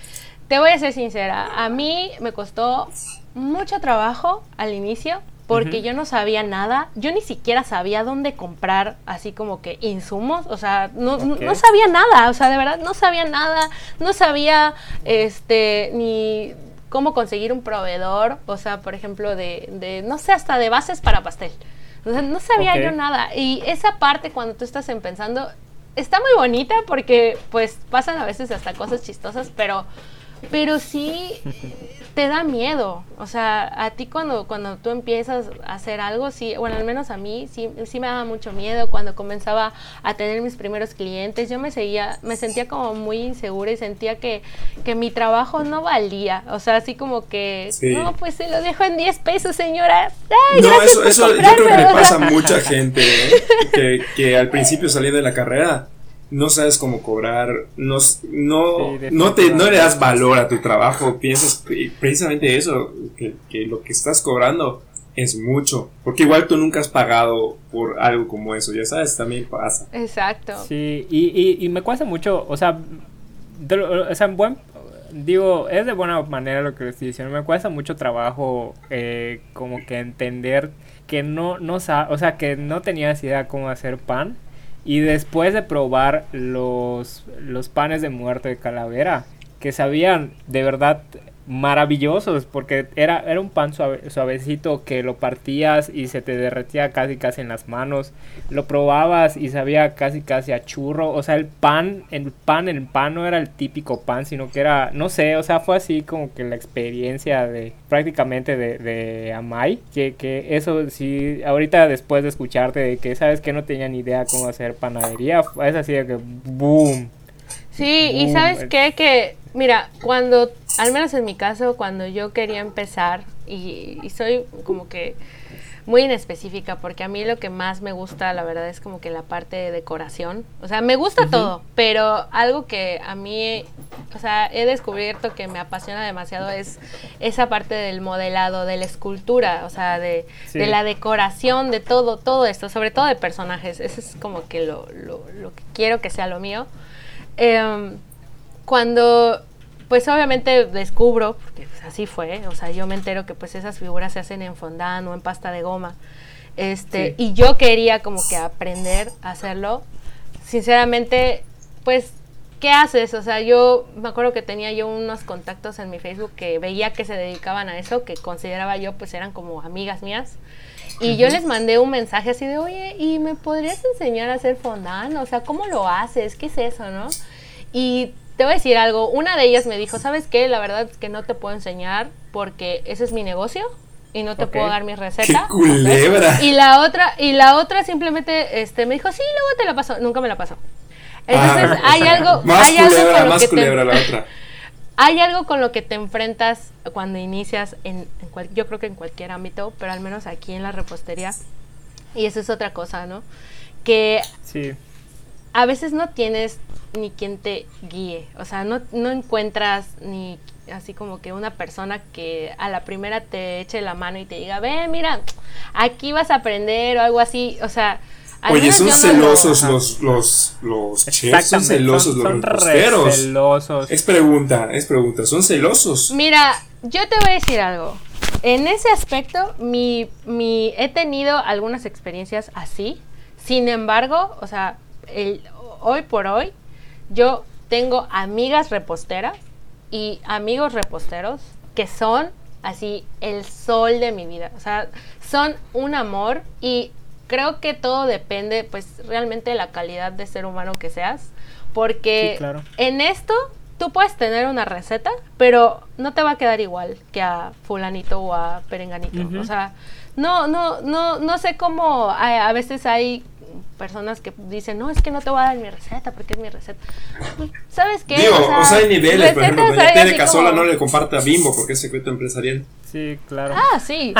te voy a ser sincera, a mí me costó mucho trabajo al inicio porque yo no sabía nada, yo ni siquiera sabía dónde comprar así como que insumos, o sea, no, no, sabía nada, o sea, de verdad no sabía nada, no sabía este ni cómo conseguir un proveedor, o sea, por ejemplo, de, de no sé, hasta de bases para pastel. O sea, no sabía yo nada. Y esa parte cuando tú estás pensando, está muy bonita porque pues pasan a veces hasta cosas chistosas, pero pero sí te da miedo. O sea, a ti cuando, cuando tú empiezas a hacer algo, sí, bueno, al menos a mí sí, sí me daba mucho miedo cuando comenzaba a tener mis primeros clientes. Yo me seguía, me sentía como muy insegura y sentía que, que mi trabajo no valía. O sea, así como que, no, pues se lo dejo en 10 pesos, señora. no, eso, eso yo creo que le pasa a mucha gente ¿eh? que, que al principio saliendo de la carrera no sabes cómo cobrar, no, no, no, te, no le das valor a tu trabajo, piensas precisamente eso, que, lo que estás cobrando es mucho, porque igual tú nunca has pagado por algo como eso, ya sabes, también pasa. Exacto. Sí, y, y, me cuesta mucho, o sea, o sea, buen, digo, es de buena manera lo que estoy diciendo, me cuesta mucho trabajo eh, como que entender que no, no, o sea, que no tenías idea cómo hacer pan y después de probar los, los panes de muerte de calavera, que sabían de verdad maravillosos porque era, era un pan suavecito que lo partías y se te derretía casi casi en las manos. Lo probabas y sabía casi casi a churro. O sea el pan el pan el pan no era el típico pan sino que era no sé o sea fue así como que la experiencia de prácticamente de, de Amai que, que eso sí ahorita después de escucharte de que sabes que no tenía ni idea cómo hacer panadería es así de que boom. Sí, y sabes qué, que mira, cuando, al menos en mi caso, cuando yo quería empezar, y, soy como que muy inespecífica, porque a mí lo que más me gusta, la verdad, es como que la parte de decoración. O sea, me gusta todo, pero algo que a mí, o sea, he descubierto que me apasiona demasiado es esa parte del modelado, de la escultura, o sea, de, de la decoración, de todo, todo esto, sobre todo de personajes. Eso es como que lo, lo, lo que quiero que sea lo mío. Em, cuando, pues obviamente descubro, porque pues, así fue, o sea, yo me entero que pues esas figuras se hacen en fondant o en pasta de goma, este, y yo quería como que aprender a hacerlo. Sinceramente, pues, ¿qué haces? O sea, yo me acuerdo que tenía yo unos contactos en mi Facebook que veía que se dedicaban a eso, que consideraba yo pues eran como amigas mías. Y yo les mandé un mensaje así de, oye, ¿y me podrías enseñar a hacer fondant? O sea, ¿cómo lo haces? ¿Qué es eso, no? Y te voy a decir algo, una de ellas me dijo, ¿sabes qué? La verdad es que no te puedo enseñar porque ese es mi negocio y no te puedo dar mi receta. ¡Qué culebra! Y la otra, y la otra simplemente este, me dijo, sí, luego te la paso. Nunca me la pasó. Entonces, ah, hay algo, más hay culebra, algo con más lo que culebra te, la otra. hay algo con lo que te enfrentas cuando inicias en, en yo creo que en cualquier ámbito, pero al menos aquí en la repostería. Y eso es otra cosa, ¿no? Que sí. A veces no tienes ni quien te guíe, o sea, no, no encuentras ni así como que una persona que a la primera te eche la mano y te diga, ve, mira, aquí vas a aprender o algo así, o sea... Oye, son celosos los, los, los chefs, son celosos los reposteros. celosos. Es pregunta, es pregunta, son celosos. Mira, yo te voy a decir algo. En ese aspecto, mi, mi, he tenido algunas experiencias así. Sin embargo, o sea, el, hoy por hoy, yo tengo amigas reposteras y amigos reposteros que son así el sol de mi vida. O sea, son un amor y creo que todo depende pues realmente de la calidad de ser humano que seas. Porque en esto tú puedes tener una receta, pero no te va a quedar igual que a fulanito o a perenganito. O sea, no, no, no, no sé cómo a veces hay personas que dicen, no, es que no te voy a dar mi receta porque es mi receta. ¿Sabes qué? Digo, o sea, hay niveles, por ejemplo, Doña Tere Casola no le comparte a Bimbo porque es secreto empresarial. Sí, claro. Ah, sí.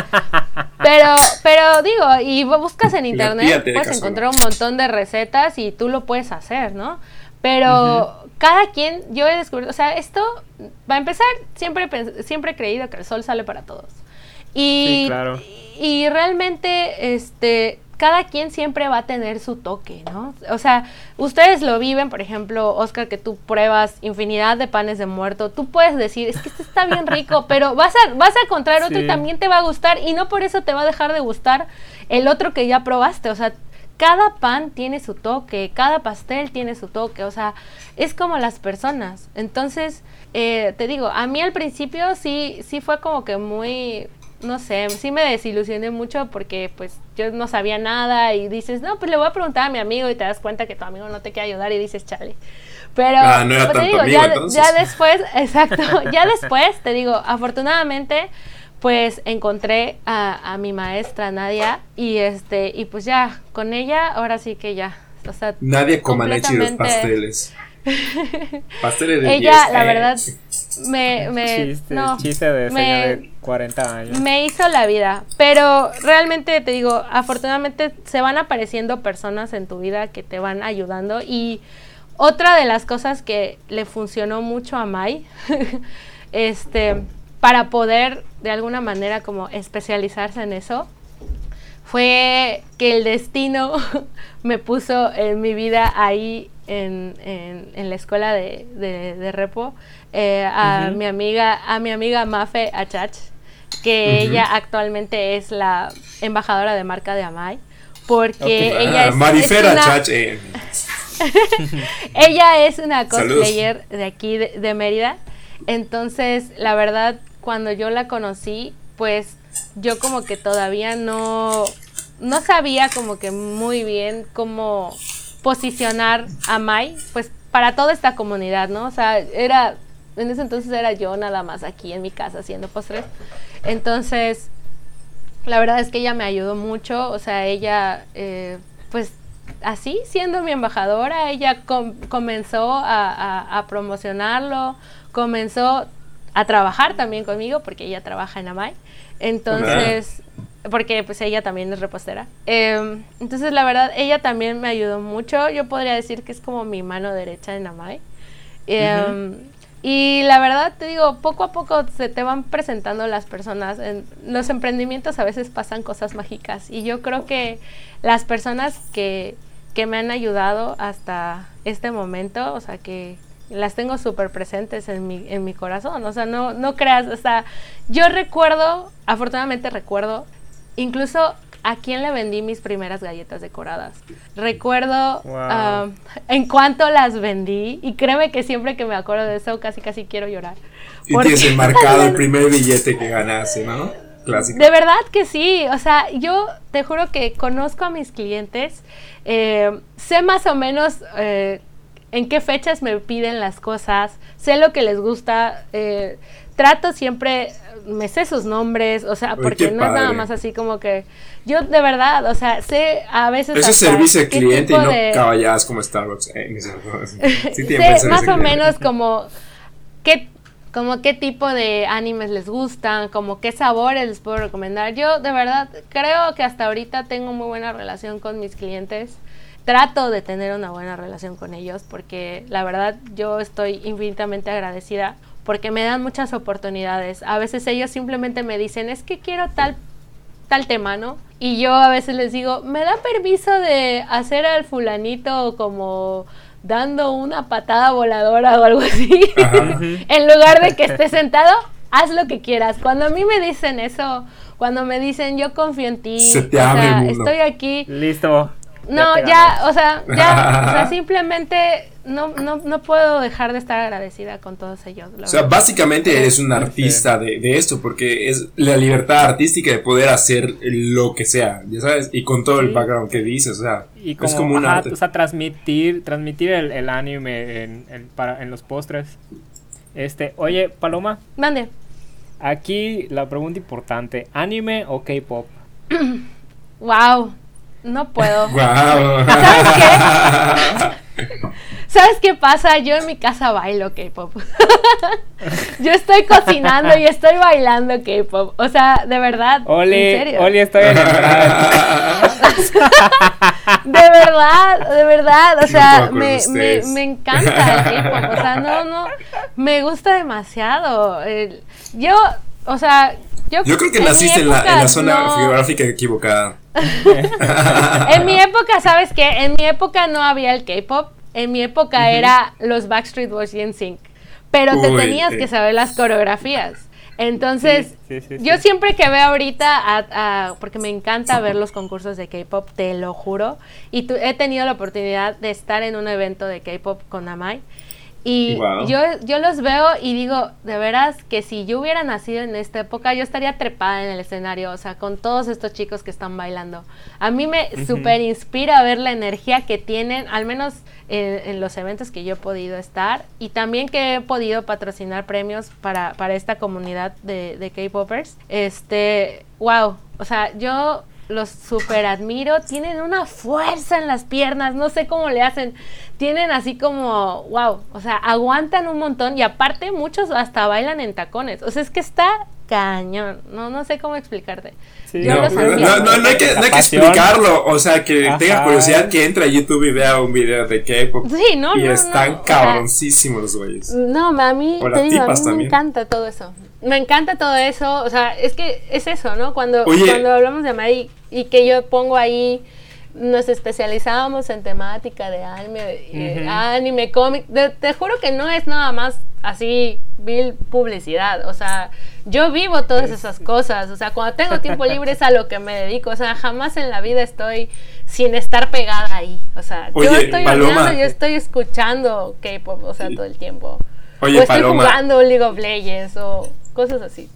Pero, pero digo, y buscas en internet, puedes encontrar un montón de recetas y tú lo puedes hacer, ¿no? Pero cada quien, yo he descubierto, o sea, esto, va a empezar, siempre, siempre he creído que el sol sale para todos. Y, sí, claro. y realmente, este, cada quien siempre va a tener su toque, ¿no? O sea, ustedes lo viven, por ejemplo, Oscar, que tú pruebas infinidad de panes de muerto, tú puedes decir, es que este está bien rico, pero vas a, vas a encontrar otro y también te va a gustar y no por eso te va a dejar de gustar el otro que ya probaste, o sea, cada pan tiene su toque, cada pastel tiene su toque, o sea, es como las personas. Entonces, eh, te digo, a mí al principio sí, sí fue como que muy, no sé, sí me desilusioné mucho porque pues yo no sabía nada y dices, no, pues le voy a preguntar a mi amigo y te das cuenta que tu amigo no te quiere ayudar y dices, chale. Pero ah, no te digo, ya, ya, después, exacto, ya después, te digo, afortunadamente, pues encontré a, a, mi maestra Nadia y este, y pues ya, con ella, ahora sí que ya. O sea, Nadia Comaneci los pasteles. pasteles de Ella, la verdad, me, me chiste, no, chiste de de 40 años. Me hizo la vida, pero realmente te digo, afortunadamente se van apareciendo personas en tu vida que te van ayudando y otra de las cosas que le funcionó mucho a Mai, este, para poder de alguna manera como especializarse en eso, fue que el destino me puso en mi vida ahí en, en, la escuela de, de, repo eh, a mi amiga a mi amiga Mafe Achach que ella actualmente es la embajadora de marca de Amai porque ella es, Marifera una, ella es una cosplayer de aquí de, Mérida. Entonces, la verdad, cuando yo la conocí, pues yo como que todavía no, no sabía como que muy bien cómo posicionar a Mai, pues para toda esta comunidad, ¿no? O sea, era, en ese entonces era yo nada más aquí en mi casa haciendo postres. Entonces, la verdad es que ella me ayudó mucho, o sea, ella, eh, pues así, siendo mi embajadora, ella comenzó a, promocionarlo, comenzó a trabajar también conmigo, porque ella trabaja en Amay. Entonces, porque pues ella también es repostera. Em, entonces, la verdad, ella también me ayudó mucho. Yo podría decir que es como mi mano derecha en Amay. Y la verdad, te digo, poco a poco se te van presentando las personas. En los emprendimientos a veces pasan cosas mágicas. Y yo creo que las personas que, que me han ayudado hasta este momento, o sea, que las tengo súper presentes en mi, en mi corazón. O sea, no, no creas, o sea, yo recuerdo, afortunadamente recuerdo, incluso a quién le vendí mis primeras galletas decoradas. Recuerdo um, en cuánto las vendí y créeme que siempre que me acuerdo de eso casi casi quiero llorar. Y tienes enmarcado el primer billete que ganaste, ¿no? Clásico. De verdad que sí, o sea, yo te juro que conozco a mis clientes, eh, sé más o menos eh, en qué fechas me piden las cosas, sé lo que les gusta, eh, trato siempre, me sé sus nombres, o sea, porque no es nada más así como que yo de verdad, o sea, sé a veces... Eso es servicio al cliente y no caballadas como Starbucks. Eh, sí sé más o menos como qué, como qué tipo de animes les gustan, como qué sabores les puedo recomendar. Yo de verdad creo que hasta ahorita tengo muy buena relación con mis clientes trato de tener una buena relación con ellos porque la verdad yo estoy infinitamente agradecida porque me dan muchas oportunidades. A veces ellos simplemente me dicen, es que quiero tal, tal tema, ¿no? Y yo a veces les digo, ¿me da permiso de hacer al fulanito como dando una patada voladora o algo así? en lugar de que esté sentado, haz lo que quieras. Cuando a mí me dicen eso, cuando me dicen, yo confío en ti, estoy aquí. Listo. No, ya, o sea, ya, o sea, simplemente no, no, no puedo dejar de estar agradecida con todos ellos. O sea, básicamente eres un artista de, de, esto, porque es la libertad artística de poder hacer lo que sea, ya sabes, y con todo el background que dices, o sea, es como un arte. O sea, transmitir, transmitir el, el anime en, en, para, en los postres. Este, oye, Paloma. Mande. Aquí la pregunta importante, ¿anime o K-pop? wow. No puedo. ¿Sabes qué? ¿Sabes qué pasa? Yo en mi casa bailo K-pop. Yo estoy cocinando y estoy bailando K-pop. O sea, de verdad. Oli, ¿en serio? Oli, estoy enamorada. de verdad, de verdad. O sea, me, me, me, encanta el K-pop. O sea, no, no. Me gusta demasiado. yo, o sea, yo, creo que naciste en la, zona geográfica equivocada. en mi época, ¿sabes qué? En mi época no había el K-pop. En mi época era los Backstreet Boys y NSYNC. Pero te tenías que saber las coreografías. Entonces, yo siempre que veo ahorita, porque me encanta ver los concursos de K-pop, te lo juro, y he tenido la oportunidad de estar en un evento de K-pop con Amai. Y yo, yo los veo y digo, de veras, que si yo hubiera nacido en esta época, yo estaría trepada en el escenario, o sea, con todos estos chicos que están bailando. A mí me súper inspira ver la energía que tienen, al menos en, los eventos que yo he podido estar, y también que he podido patrocinar premios para, para esta comunidad de, de K-Popers. Este, wow, o sea, yo los super admiro, tienen una fuerza en las piernas, no sé cómo le hacen, tienen así como, wow, o sea, aguantan un montón y aparte muchos hasta bailan en tacones, o sea, es que está cañón, no, no sé cómo explicarte. no, no, no, hay que, no, hay que, explicarlo, o sea, que tenga curiosidad que entre a YouTube y vea un video de K-pop. Sí, no, y están cabroncísimos los güeyes. No, a mí, te digo, a mí me encanta todo eso. Me encanta todo eso, o sea, es que es eso, ¿no? Cuando, cuando hablamos de Mari y que yo pongo ahí, nos especializábamos en temática de anime, eh, anime, cómic, te juro que no es nada más así, vil publicidad, o sea, yo vivo todas esas cosas, o sea, cuando tengo tiempo libre es a lo que me dedico, o sea, jamás en la vida estoy sin estar pegada ahí, o sea, yo estoy hablando, yo estoy escuchando K-pop, o sea, todo el tiempo. Oye, o estoy Paloma. jugando League of Legends o cosas así.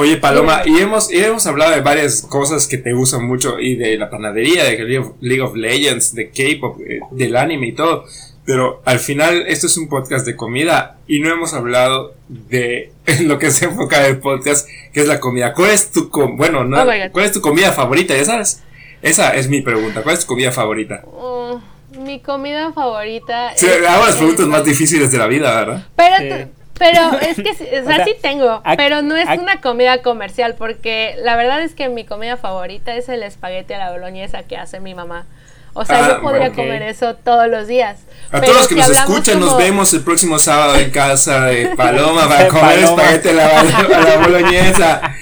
Oye, Paloma, y hemos, y hemos hablado de varias cosas que te gustan mucho, y de la panadería, de League of, Legends, de K-pop, eh, del anime y todo. Pero al final, esto es un podcast de comida, y no hemos hablado de lo que se enfoca el podcast, que es la comida. ¿Cuál es tu, com- bueno, no, Oh. ¿cuál es tu comida favorita? ¿Ya sabes? Esa es mi pregunta. ¿Cuál es tu comida favorita? Mm, mi comida favorita. Sí, es- hago las es- preguntas más difíciles de la vida, ¿verdad? Pero, Sí. Pero es que, o sea, sea, sí tengo, pero no es una comida comercial, porque la verdad es que mi comida favorita es el espagueti a la boloñesa que hace mi mamá. O sea, Ah, yo podría comer eso todos los días. A Pero todos los que si nos escuchan, nos vemos el próximo sábado en casa de Paloma para De comer Paloma. espagueti a la, a la boloñesa.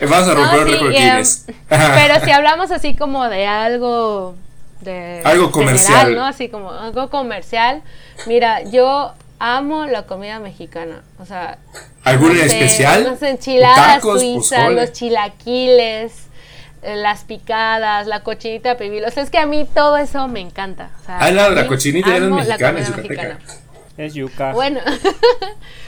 Eh, Vamos a No, romper un sí, em, Guinness. pero si hablamos así como de algo de Algo comercial. general, ¿no? Así como algo comercial. Mira, yo amo la comida mexicana, o sea, ¿Alguna no en sé, especial? Las enchiladas Tacos, suizas, pozole. los chilaquiles, eh, las picadas, la cochinita pibil. O sea, es que a mí todo eso me encanta. O sea, Ah, no, la cochinita ya no es amo la mexicana, es mexicana. Es yuca. Bueno,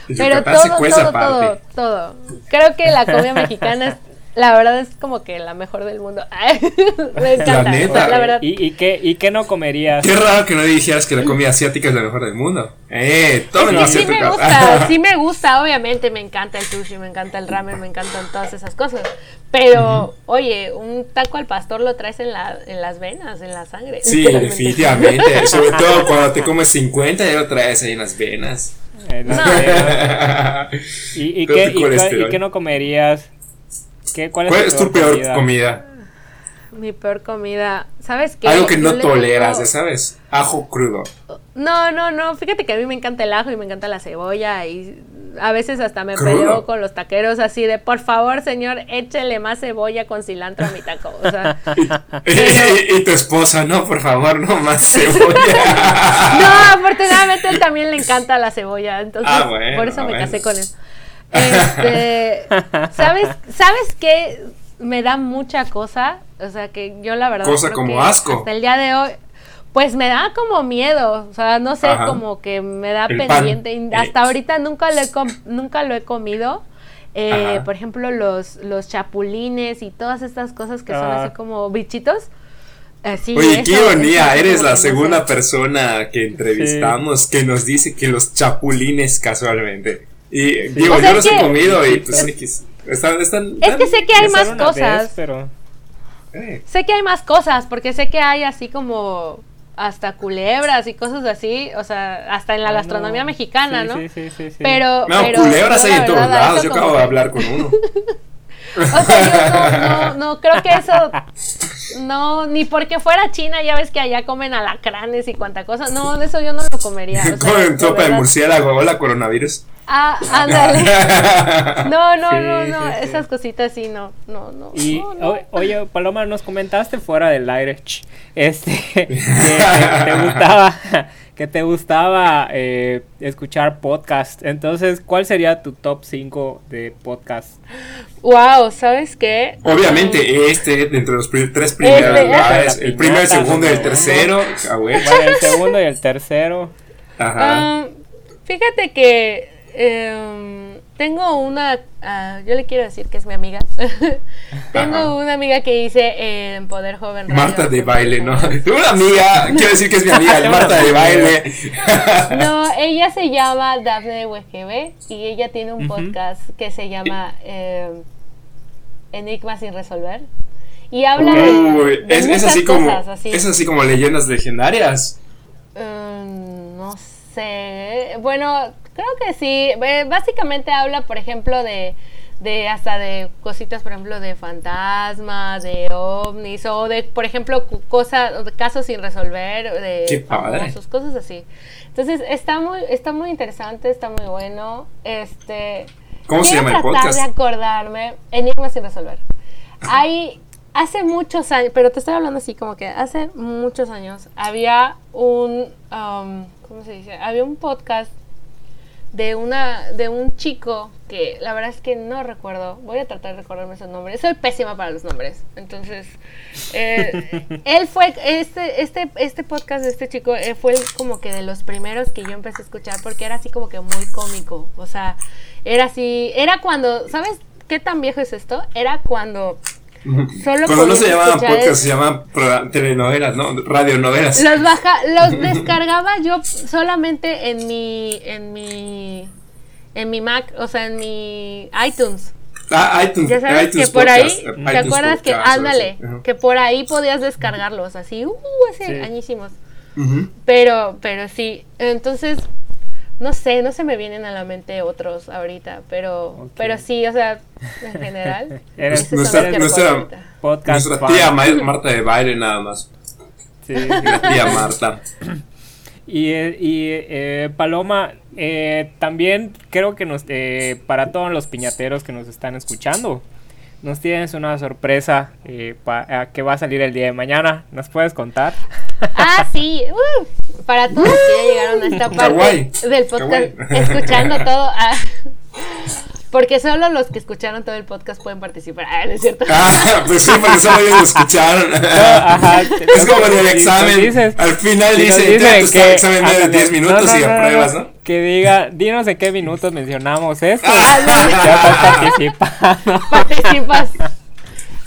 En pero todo, todo, todo, todo. Creo que la comida mexicana es, la verdad es como que la mejor del mundo. me encanta, La neta. la verdad. ¿Y, y qué, ¿Y qué no comerías? Qué raro que no dijeras que la comida asiática es la mejor del mundo. Eh, tomen Es que sí me gusta, sí me gusta, obviamente me encanta el sushi, me encanta el ramen, me encantan todas esas cosas. Pero, oye, un taco al pastor lo traes en, la, en las venas, en la sangre. Sí, definitivamente. Sobre todo cuando te comes 50 ya lo traes ahí en las venas. Eh, las No. venas. ¿Y, qué, y qué no comerías? ¿Qué, ¿Cuál es, ¿Cuál es tu peor comida? Mi peor comida, ¿sabes qué? Algo que no toleras, tengo- ya sabes. Ajo crudo. No, no, no, fíjate que a mí me encanta el ajo y me encanta la cebolla y a veces hasta me ¿Crudo? peleo con los taqueros así de, por favor, señor, échele más cebolla con cilantro a mi taco. O sea, Y, y tu esposa, no, por favor, no más cebolla. no, afortunadamente él también le encanta la cebolla, entonces Ah, bueno, por eso me casé con él. Este, ¿sabes, ¿Sabes qué? Me da mucha cosa, o sea que yo la verdad... Cosa creo como que asco. Hasta el día de hoy, pues me da como miedo, o sea, no sé, Ajá. como que me da El pendiente. y Hasta Eh. ahorita nunca lo he, com- nunca lo he comido. Eh, por ejemplo, los, los chapulines y todas estas cosas que son Ah. así como bichitos. Así, Oye, qué ironía, eso eres la segunda persona que entrevistamos que nos dice que los chapulines casualmente. Y digo, O sea, yo los es he comido y pues X. Están, están, Es que sé que hay más vez, cosas. pero Eh, Sé que hay más cosas, porque sé que hay así como hasta culebras y cosas así, o sea, hasta en la Ah, gastronomía no. mexicana, Sí, ¿no? sí, sí, sí, sí. Pero, No, pero culebras hay en todos lados. Yo acabo de hablar con uno. O sea, yo no, no, no creo que eso. No, ni porque fuera China, ya ves que allá comen alacranes y cuanta cosa. No, de eso yo no lo comería. o sea, Comen de sopa de murciélago. Hola, coronavirus. Ah, ándale. No, no, Sí, no, no. sí. Esas cositas sí, no, no, no. Y no, no. o- oye, Paloma, nos comentaste fuera del aire, ch, este, que, que te gustaba, que te gustaba eh, escuchar podcast. Entonces, ¿cuál sería tu top 5 de podcast? Wow, ¿sabes qué? Obviamente, este, de entre los tres primeros Este, lugares, este. el primero, el Piñata, segundo y el tercero. Ah. Bueno, el segundo y el tercero. Ajá. Ah, fíjate que em, tengo una, ah, yo le quiero decir que es mi amiga. tengo Ajá. una amiga que hice en Poder Joven Radio. Marta de baile, ¿no? Una amiga, quiero decir que es mi amiga, el Marta de baile. No, ella se llama Dafne de y ella tiene un podcast que se llama em, Enigmas sin resolver. Y habla de, de es, así como, cosas, así. es así como leyendas legendarias. Mm, no sé. Bueno, creo que sí. Eh, Básicamente habla, por ejemplo, de, de hasta de cositas, por ejemplo, de fantasmas, de ovnis, o de, por ejemplo, cosas, casos sin resolver, de Qué padre. famosos, cosas así. Entonces, está muy, está muy interesante, está muy bueno. Este. ¿Cómo se llama el tratar podcast? de acordarme. Enigmas sin resolver. Hay. Hace muchos años, pero te estoy hablando así como que hace muchos años había un, um, ¿cómo se dice? Había un podcast de una de un chico que la verdad es que no recuerdo. Voy a tratar de recordarme esos nombres. Soy pésima para los nombres. Entonces, eh, él fue este este este podcast de este chico eh, fue como que de los primeros que yo empecé a escuchar porque era así como que muy cómico. O sea, era así, era cuando, ¿sabes qué tan viejo es esto? Era cuando Solo Cuando no se llamaban podcast, se llamaban telenovelas, ¿no? Radionovelas. Los baja, los descargaba yo solamente en mi, en mi, en mi Mac, o sea, en mi iTunes. Ah, iTunes. Ya sabes que por ahí, ¿te acuerdas que, ándale, que por ahí podías descargarlos, así, uh, hace añísimos. Pero, pero sí, entonces no sé, no se me vienen a la mente otros ahorita, pero, pero sí, o sea, en general. Eres nuestra, nuestra, podcast nuestra tía Marta de baile nada más. Sí. la tía Marta. Y, y eh, Paloma, eh, también creo que nos, eh, para todos los piñateros que nos están escuchando, nos tienes una sorpresa eh, que va a salir el día de mañana. ¿Nos puedes contar? Ah, sí. Uh, para todos que ya llegaron a esta parte del podcast, escuchando todo. Ah, porque solo los que escucharon todo el podcast pueden participar. Ah, ¿no es cierto? Ah, pues sí, porque solo ellos lo escucharon. ajá, es como en el examen. al final dice, dice que, examen de 10 minutos y apruebas, ¿no? Que diga, dinos en qué minutos mencionamos esto. Ah, participando. Participas.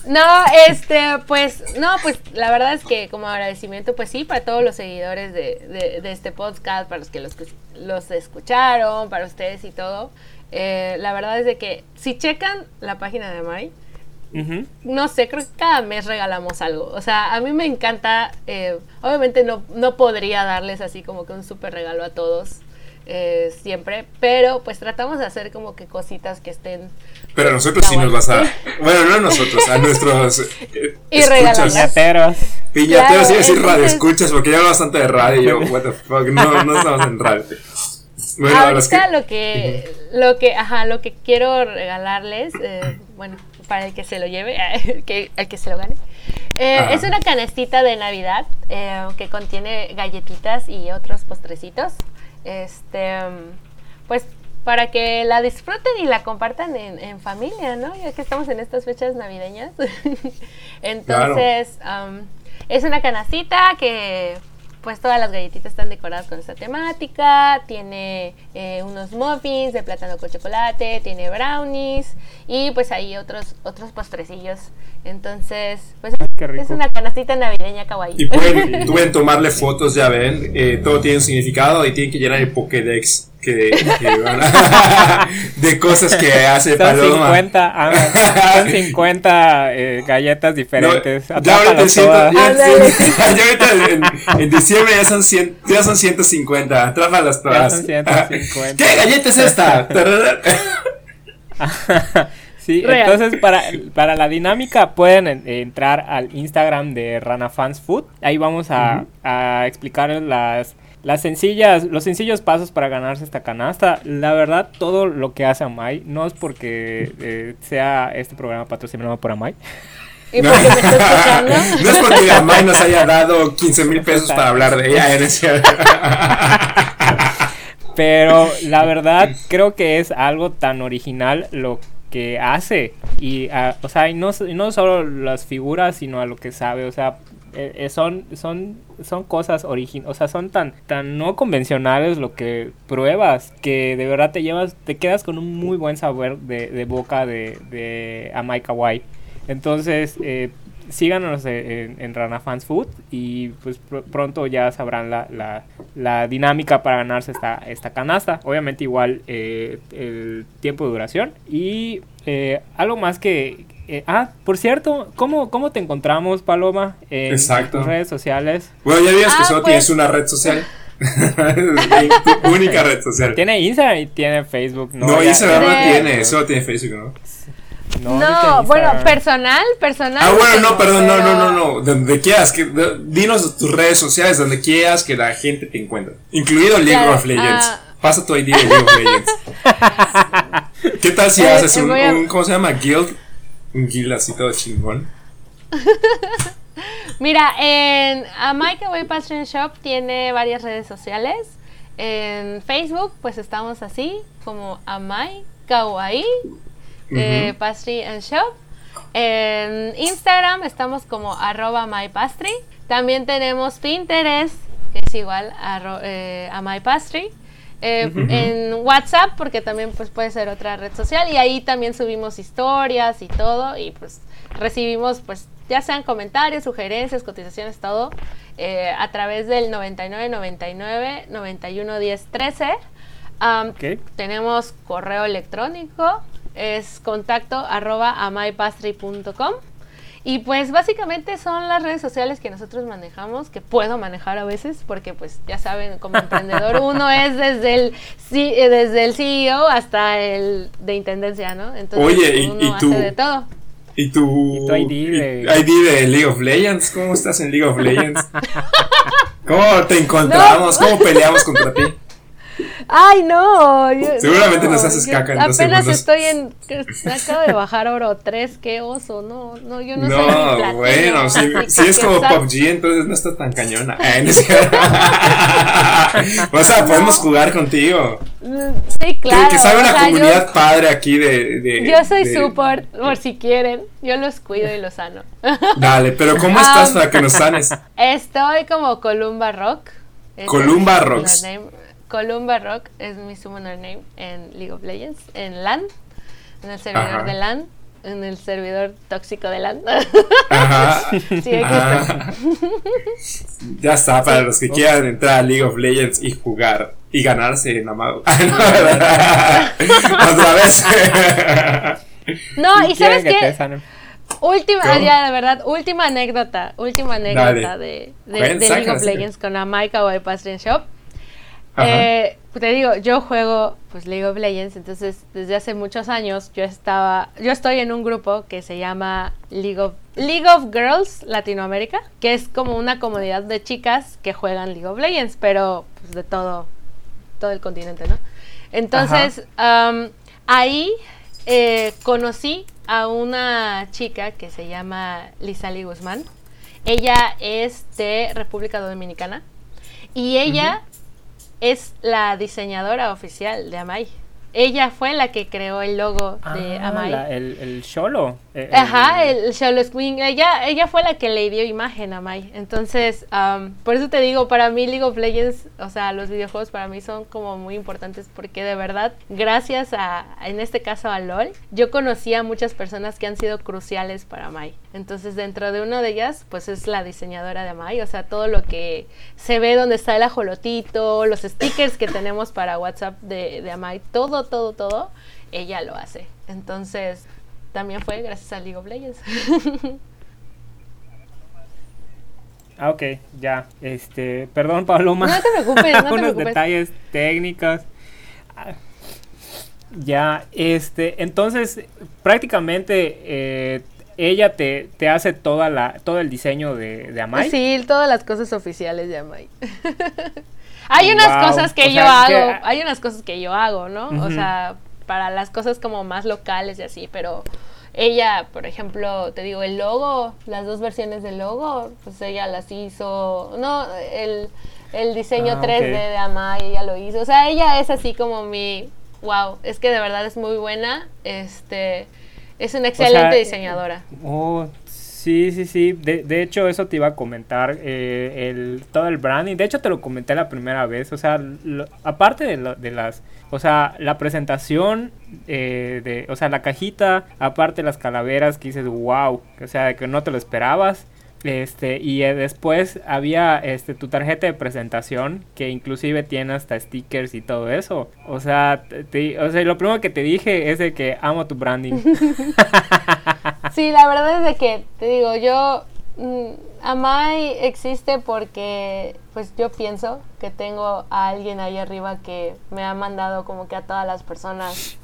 No, este, pues, no, pues la verdad es que como agradecimiento, pues sí, para todos los seguidores de, de, de este podcast, para los que los, los escucharon, para ustedes y todo. Eh, la verdad es de que si checan la página de Mai, no sé, creo que cada mes regalamos algo. O sea, a mí me encanta, eh, obviamente no, no podría darles así como que un súper regalo a todos. Eh, siempre, pero pues tratamos de hacer como que cositas que estén. Pero a nosotros sí nos vas a. Bueno, no a nosotros, a nuestros. y regalos. Piñateros. Piñateros, y decir radio escuchas, porque ya hablo bastante de radio y yo, what the fuck, no, no estamos en radio. Bueno, Ahorita lo que, lo que, ajá, lo que quiero regalarles, eh, bueno, para el que se lo lleve, el que, el que se lo gane, eh, es una canastita de Navidad eh, que contiene galletitas y otros postrecitos. Este, pues para que la disfruten y la compartan en, familia, ¿no? Ya que estamos en estas fechas navideñas. Entonces, es una canastita que pues todas las galletitas están decoradas con esta temática. Tiene eh, unos muffins de plátano con chocolate, tiene brownies y pues hay otros otros postrecillos. Entonces, pues es una canastita navideña kawaii. Y pueden, tomarle fotos, ya ven. Eh, todo tiene un significado y tienen que llenar el Pokédex que, de cosas que hace son Paloma. 50, ah, son 50 eh, galletas diferentes. ya ahorita, en, diciembre ya son, 100, ya son 150. Atrápalas todas. son 150. ¿Qué galleta es esta? Sí, entonces para, para la dinámica pueden entrar al Instagram de Rana Fans Food. Ahí vamos a, a explicarles las las sencillas, los sencillos pasos para ganarse esta canasta. La verdad, todo lo que hace Amai no es porque eh, sea este programa patrocinado por Amai. ¿Y porque me está escuchando? no es porque Amai nos haya dado 15 mil pesos para hablar de ella, eres Pero la verdad, creo que es algo tan original lo que hace. Y, ah, o sea, no, no solo las figuras, sino a lo que sabe. O sea, eh, eh, son, son, son cosas originales, o sea, son tan, tan no convencionales lo que pruebas que de verdad te llevas, te quedas con un muy buen sabor de, de boca de, de Amai Kawaii. Entonces, eh, síganos en, en, Rana Fans Food y pues pronto ya sabrán la, la, la, dinámica para ganarse esta, esta canasta. Obviamente igual el tiempo de duración y algo más que, eh, ah, por cierto, ¿cómo, ¿cómo te encontramos, Paloma? En, tus redes sociales. Bueno, ya digas que ah, solo pues. tienes una red social. única red social. Tiene Instagram y tiene Facebook, ¿no? No, Instagram no tiene, solo tiene Facebook, ¿no? No, bueno, personal, personal. Ah, bueno, no, perdón, no, no, no, no. Donde quieras, que, dinos tus redes sociales, donde quieras que la gente te encuentre. Incluido League of Legends. Ah. Pasa tu ID de League of Legends. ¿Qué tal si eh, haces un, un, ¿cómo se llama? Guild un guild así todo chingón. Mira, en a Mike Away Passion Shop tiene varias redes sociales. En Facebook, pues estamos así, como Amai Kawaii eh, Pastry and Shop. En Instagram estamos como arroba mypastry. También tenemos Pinterest, que es igual a, eh, a mypastry. Eh, en WhatsApp, porque también pues, puede ser otra red social. Y ahí también subimos historias y todo. Y pues recibimos pues ya sean comentarios, sugerencias, cotizaciones, todo. Eh, a través del 9999 91 10 13. Tenemos correo electrónico, es contacto arroba amypastry.com. Y pues básicamente son las redes sociales que nosotros manejamos, que puedo manejar a veces, porque pues ya saben, como emprendedor uno es desde el, eh, desde el CEO hasta el de intendencia, ¿no? Entonces uno hace de todo. ¿Y tu, ID, de... League of Legends? ¿Cómo estás en League of Legends? ¿Cómo te encontramos? ¿Cómo peleamos contra ti? Ay, no. Seguramente nos haces caca en Apenas estoy en. Acabo de bajar oro 3, qué oso. No, no, yo no, no bueno, si, si es como PUBG, entonces no está tan cañona. o sea, podemos jugar contigo. Sí, claro. Que, que sabe una comunidad padre aquí de, de Yo soy support, por si quieren. Yo los cuido y los sano. Dale, pero ¿cómo estás para que nos sanes? Estoy como Columba Rock. Columba Rocks. Columba Rock es mi summoner name en League of Legends, en LAN, en el servidor de LAN, en el servidor tóxico de LAN. Ajá. sí, ya está, para los que quieran entrar a League of Legends y jugar y ganarse en Amado. Otra vez. no, y sabes qué? Última, ya de verdad, última anécdota, última anécdota de, de, League of Legends con la Maika o Pastry Shop. Eh, te digo, yo juego pues League of Legends, entonces desde hace muchos años yo estaba, yo estoy en un grupo que se llama League of, League of Girls Latinoamérica, que es como una comunidad de chicas que juegan League of Legends, pero pues de todo, todo el continente, ¿no? Entonces, ahí eh, conocí a una chica que se llama Lizali Guzmán. Ella es de República Dominicana. Y ella es la diseñadora oficial de Amai. Ella fue la que creó el logo de ah, Amai. el, el Sholo. Eh, Ajá, el Sholo Swing. Ella, ella fue la que le dio imagen a Amai. Entonces, por eso te digo, para mí League of Legends, o sea, los videojuegos para mí son como muy importantes porque de verdad, gracias a, en este caso a LOL, yo conocí a muchas personas que han sido cruciales para Amai. Entonces, dentro de una de ellas, pues es la diseñadora de Amai. O sea, todo lo que se ve donde está el ajolotito, los stickers que tenemos para WhatsApp de, de Amai, todo todo, todo, ella lo hace. Entonces, también fue gracias a League of Legends. Ah, ok, ya. Este, perdón, Paloma. No te preocupes, no te detalles técnicos. Ya, este, entonces, prácticamente eh, ella te, te, hace toda la, todo el diseño de, de Amai. Sí, todas las cosas oficiales de Amai. Hay unas cosas que yo hago, hay unas cosas que yo hago, ¿no? O sea, para las cosas como más locales y así, pero ella, por ejemplo, te digo, el logo, las dos versiones del logo, pues ella las hizo, no, el, el diseño 3D ah, de Amay, ella lo hizo, o sea, ella es así como mi, wow, es que de verdad es muy buena, este, es una excelente diseñadora. Oh, Sí, sí, sí. De, de, hecho, eso te iba a comentar. Eh, el, todo el branding. De hecho, te lo comenté la primera vez. O sea, aparte de, de, las. O sea, la presentación. Eh, de, o sea, la cajita. Aparte de las calaveras que dices, wow. O sea, que no te lo esperabas. Este, y eh, después había este tu tarjeta de presentación que inclusive tiene hasta stickers y todo eso. O sea, o sea, lo primero que te dije es de que amo tu branding. sí, la verdad es de que te digo, yo mm, Amai existe porque pues yo pienso que tengo a alguien ahí arriba que me ha mandado como que a todas las personas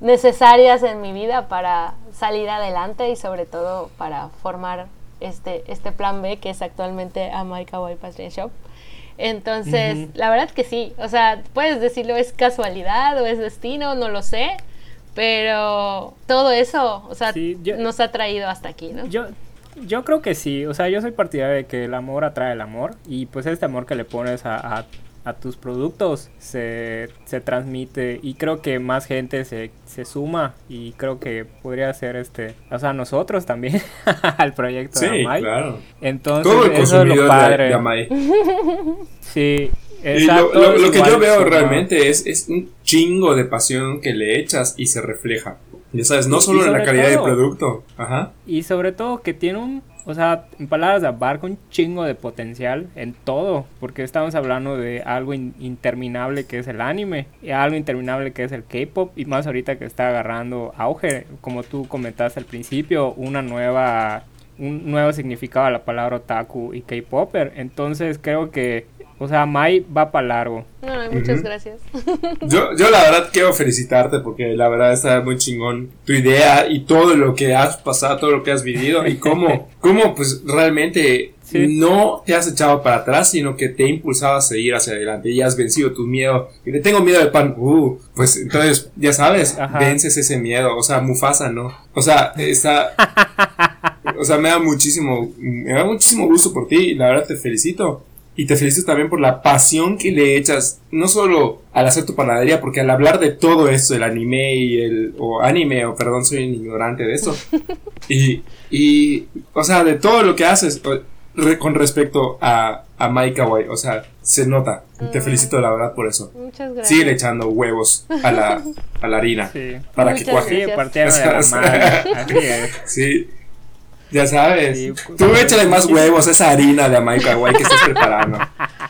necesarias en mi vida para salir adelante y sobre todo para formar este, este plan B que es actualmente a My Kawaii Pastry Shop. Entonces, la verdad que sí, o sea, puedes decirlo, es casualidad o es destino, no lo sé, pero todo eso, o sea, nos ha traído hasta aquí, ¿no? Yo, yo creo que sí, o sea, yo soy partidario de que el amor atrae el amor y pues este amor que le pones a, a tus productos se, se transmite y creo que más gente se, se, suma y creo que podría ser este, o sea, nosotros también al proyecto sí, de Amai. claro. Entonces, Todo el eso es lo de, padre. de Amai. Sí, exacto. lo, lo- lo es que yo veo suma. realmente es, es un chingo de pasión que le echas y se refleja. Ya sabes, no solo en la calidad del todo- producto. Ajá. Y sobre todo que tiene un, o sea, en palabras abarca un chingo de potencial en todo, porque estamos hablando de algo in- interminable que es el anime, y algo interminable que es el K-pop, y más ahorita que está agarrando auge, como tú comentaste al principio, una nueva, un nuevo significado a la palabra otaku y K-popper. Entonces creo que, o sea, Mai va para largo. No, no, muchas gracias. Yo, yo la verdad quiero felicitarte porque la verdad está muy chingón tu idea y todo lo que has pasado, todo lo que has vivido y cómo, cómo pues realmente Sí. no te has echado para atrás, sino que te ha impulsado a seguir hacia adelante y has vencido tus miedos. Y le tengo miedo al pan, uh, pues entonces ya sabes, Ajá. vences ese miedo, o sea, Mufasa, ¿no? O sea, está... O sea, me da muchísimo, me da muchísimo gusto por ti y la verdad te felicito. Y te felicito también por la pasión que le echas, no solo al hacer tu panadería, porque al hablar de todo esto, el anime y el, o anime, o perdón, soy un ignorante de esto. y, y, o sea, de todo lo que haces re- con respecto a, a Mai Kawaii, o sea, se nota. Te Mm. felicito la verdad por eso. Muchas gracias. Sigue echando huevos a la, a la harina. Sí. Para que cuaje. Sí, de la madre. Así es. Sí. Ya sabes. Sí, Tú pues, échale más huevos esa harina de Amai Kawaii que estás preparando.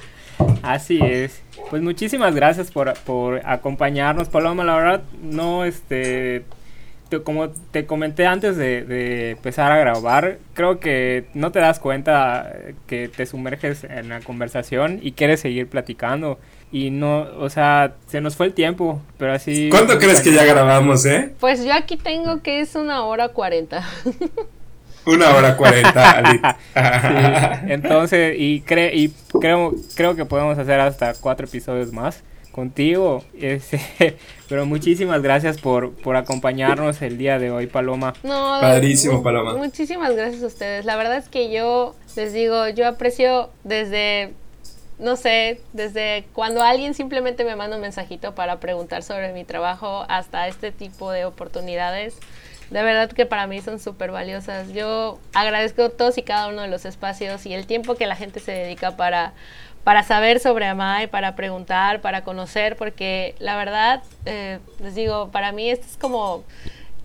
Así es. Pues muchísimas gracias por, por acompañarnos, Paloma. La verdad, no, este, te- como te comenté antes de, de empezar a grabar, creo que no te das cuenta que te sumerges en la conversación y quieres seguir platicando. Y no, o sea, se nos fue el tiempo, pero así... ¿Cuánto crees que ya grabamos, eh? Pues yo aquí tengo que es una hora cuarenta. Una hora cuarenta. Sí, entonces, y, cre y creo, creo que podemos hacer hasta cuatro episodios más contigo. Este, pero muchísimas gracias por, por acompañarnos el día de hoy, Paloma. No, Padrísimo, Paloma. Muchísimas gracias a ustedes. La verdad es que yo les digo, yo aprecio desde, no sé, desde cuando alguien simplemente me manda un mensajito para preguntar sobre mi trabajo hasta este tipo de oportunidades. De verdad que para mí son súper valiosas. Yo agradezco todos y cada uno de los espacios y el tiempo que la gente se dedica para, para saber sobre Amai, para preguntar, para conocer, porque la verdad, eh, les digo, para mí esto es como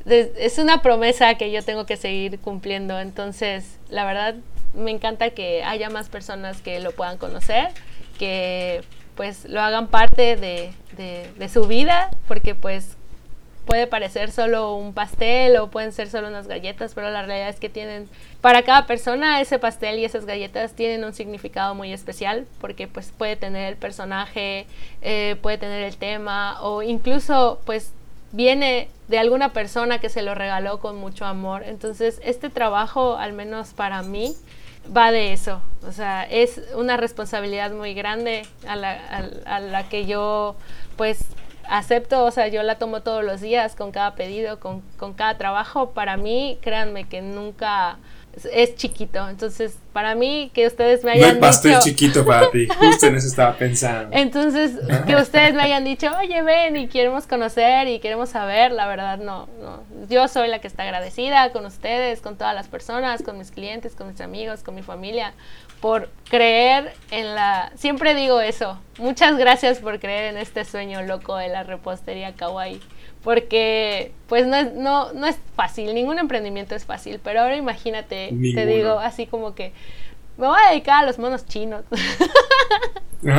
es una promesa que yo tengo que seguir cumpliendo. Entonces, la verdad, me encanta que haya más personas que lo puedan conocer, que pues lo hagan parte de, de- de su vida, porque pues puede parecer solo un pastel o pueden ser solo unas galletas, pero la realidad es que tienen, para cada persona ese pastel y esas galletas tienen un significado muy especial, porque pues puede tener el personaje, eh, puede tener el tema o incluso pues viene de alguna persona que se lo regaló con mucho amor. Entonces, este trabajo, al menos para mí, va de eso. O sea, es una responsabilidad muy grande a la, a- a la que yo, pues, acepto. O sea, yo la tomo todos los días con cada pedido, con, con cada trabajo. Para mí, créanme que nunca es, chiquito. Entonces, para mí, que ustedes me No hay hayan pastel dicho... chiquito para ti. Justo en eso estaba pensando. Entonces, que ustedes me hayan dicho, oye, ven y queremos conocer y queremos saber, la verdad no, no. Yo soy la que está agradecida con ustedes, con todas las personas, con mis clientes, con mis amigos, con mi familia, por creer en la... Siempre digo eso, muchas gracias por creer en este sueño loco de la repostería kawaii. Porque, pues, no es, no, no es fácil, ningún emprendimiento es fácil, pero ahora imagínate, te digo así como que me voy a dedicar a los monos chinos. Voy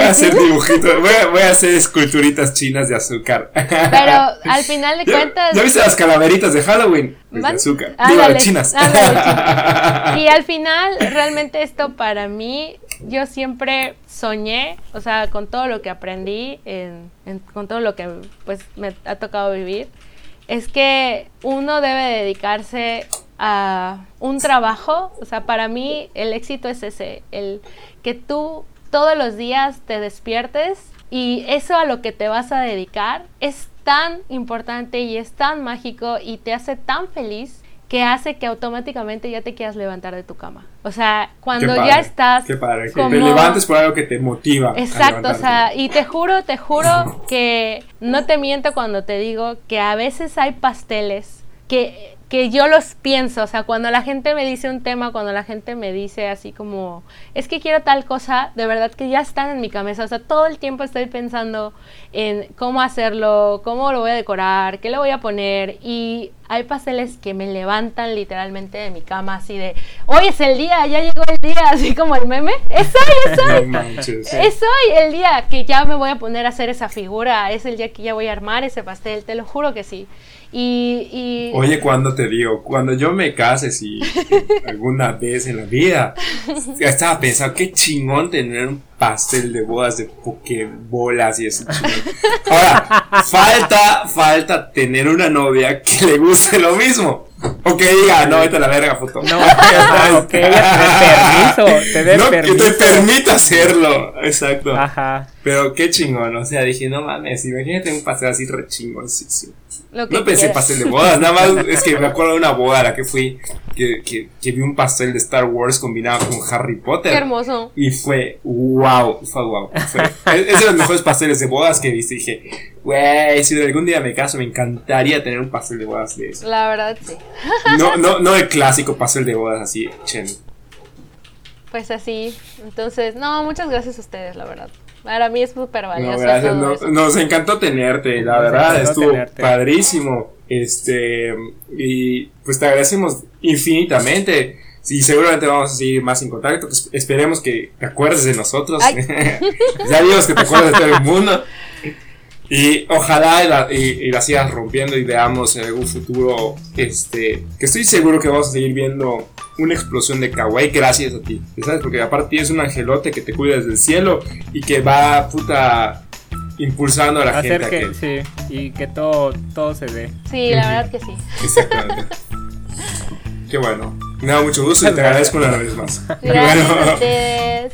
a hacer dibujitos, voy a, voy a hacer esculturitas chinas de azúcar. Pero al final de ¿Ya, cuentas. ¿Ya viste las calaveritas de Halloween? Pues de azúcar. Digo, Ándale, de chinas. Y al final, realmente esto para mí, yo siempre soñé, o sea, con todo lo que aprendí, en- en- con todo lo que pues me ha tocado vivir, es que uno debe dedicarse a un trabajo, o sea, para mí el éxito es ese, el que tú todos los días te despiertes y eso a lo que te vas a dedicar es tan importante y es tan mágico y te hace tan feliz que hace que automáticamente ya te quieras levantar de tu cama. O sea, cuando ya estás... Qué padre, que como- te levantes por algo que te motiva. a Exacto, o levantarte. sea, y te juro, te juro que no te miento cuando te digo que a veces hay pasteles que, que yo los pienso, o sea, cuando la gente me dice un tema, cuando la gente me dice así como, es que quiero tal cosa, de verdad que ya están en mi cabeza, o sea, todo el tiempo estoy pensando en cómo hacerlo, cómo lo voy a decorar, qué le voy a poner, y hay pasteles que me levantan literalmente de mi cama, así de, hoy es el día, ya llegó el día, así como el meme, es hoy, es hoy. No. Es hoy el día que ya me voy a poner a hacer esa figura, es el día que ya voy a armar ese pastel, te lo juro que sí. Y, y Oye, cuando te digo, cuando yo me case, si alguna vez en la vida, ya estaba pensando, qué chingón tener un pastel de bodas de pokebolas y eso. chingón. Ahora, falta, falta tener una novia que le guste lo mismo. O que diga, no, vete a la verga, foto. No, no, que ella te dé permiso, te dé No, que te permita hacerlo. Exacto. Ajá. Pero qué chingón, o sea, dije, no mames, imagínate un pastel así re chingón, sí, sí. Lo que No pensé en quieras. pastel de bodas, nada más es que me acuerdo de una boda a la que fui, que, que, que vi un pastel de Star Wars combinado con Harry Potter. Qué hermoso. Y fue wow, fue wow. Fue, es, es de los mejores pasteles de bodas que. Y dije, güey, si algún día me caso, me encantaría tener un pastel de bodas de eso. La verdad, sí. No, no, no el clásico pastel de bodas así, chen. Pues así. Entonces, no, muchas gracias a ustedes, la verdad. Para mí es súper No, valioso. gracias, todo no- eso. nos encantó tenerte, la Nos verdad, estuvo tenerte. padrísimo. Este, y pues te agradecemos infinitamente. Y seguramente vamos a seguir más en contacto. Pues esperemos que te acuerdes de nosotros. Ya vimos que te acuerdas de todo el mundo. Y ojalá y la, y- y la sigas rompiendo y veamos en algún futuro, este, que estoy seguro que vamos a seguir viendo una explosión de kawaii gracias a ti. ¿Sabes? Porque aparte tienes un angelote que te cuida desde el cielo y que va, puta, impulsando a la Hacer gente. a que, que- sí, y que todo, todo se dé. Sí, la verdad que sí. Exactamente. Qué bueno. Me da mucho gusto y te agradezco una vez más. Gracias a Bueno, ustedes.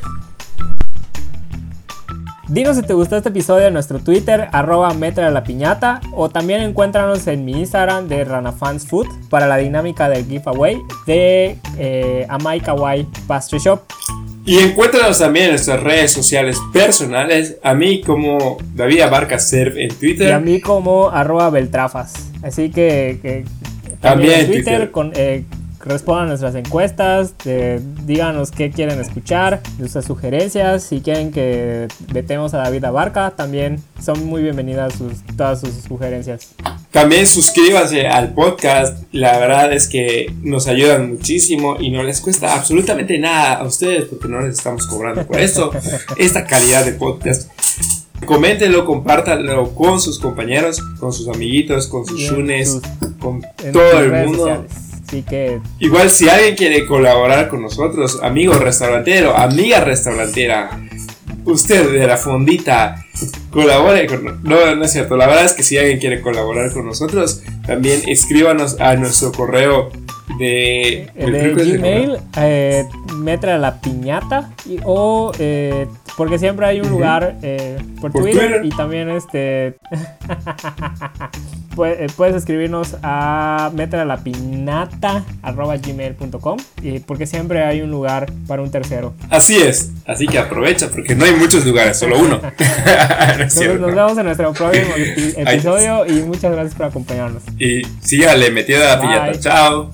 Dinos si te gustó este episodio en nuestro Twitter, arroba metra la piñata, o también encuéntranos en mi Instagram de Ranafans Food para la dinámica del giveaway de eh, Amai Kawaii Pastry Shop. Y encuéntranos también en nuestras redes sociales personales. A mí como David Abarca Serv en Y Twitter. a mí como arroba beltrafas. Así que, que También en Twitter, Twitter. con, eh, respondan nuestras encuestas, eh, díganos qué quieren escuchar, nuestras sugerencias, si quieren que vetemos a David Abarca, también son muy bienvenidas sus, todas sus sugerencias. También suscríbanse al podcast. La verdad es que nos ayudan muchísimo y no les cuesta absolutamente nada a ustedes porque no les estamos cobrando por eso. Esta calidad de podcast. Coméntenlo, compártanlo con sus compañeros, con sus amiguitos, con sus shunes, con en todo el mundo. sociales. Así que Igual si alguien quiere colaborar con nosotros, amigo restaurantero, amiga restaurantera, usted de la fondita, colabore con no, no es cierto, la verdad es que si alguien quiere colaborar con nosotros, también escríbanos a nuestro correo de, Gmail, eh, metra la piñata, y- o eh, porque siempre hay un lugar eh, por, Por Twitter, Twitter. y también este eh, puedes escribirnos a metralapinata arroba gmail.com y porque siempre hay un lugar para un tercero. Así es, así que aprovecha porque no hay muchos lugares, solo uno. No cierto. nos vemos en nuestro próximo episodio y muchas gracias por acompañarnos. Y sígale metiendo la piñata. Chao.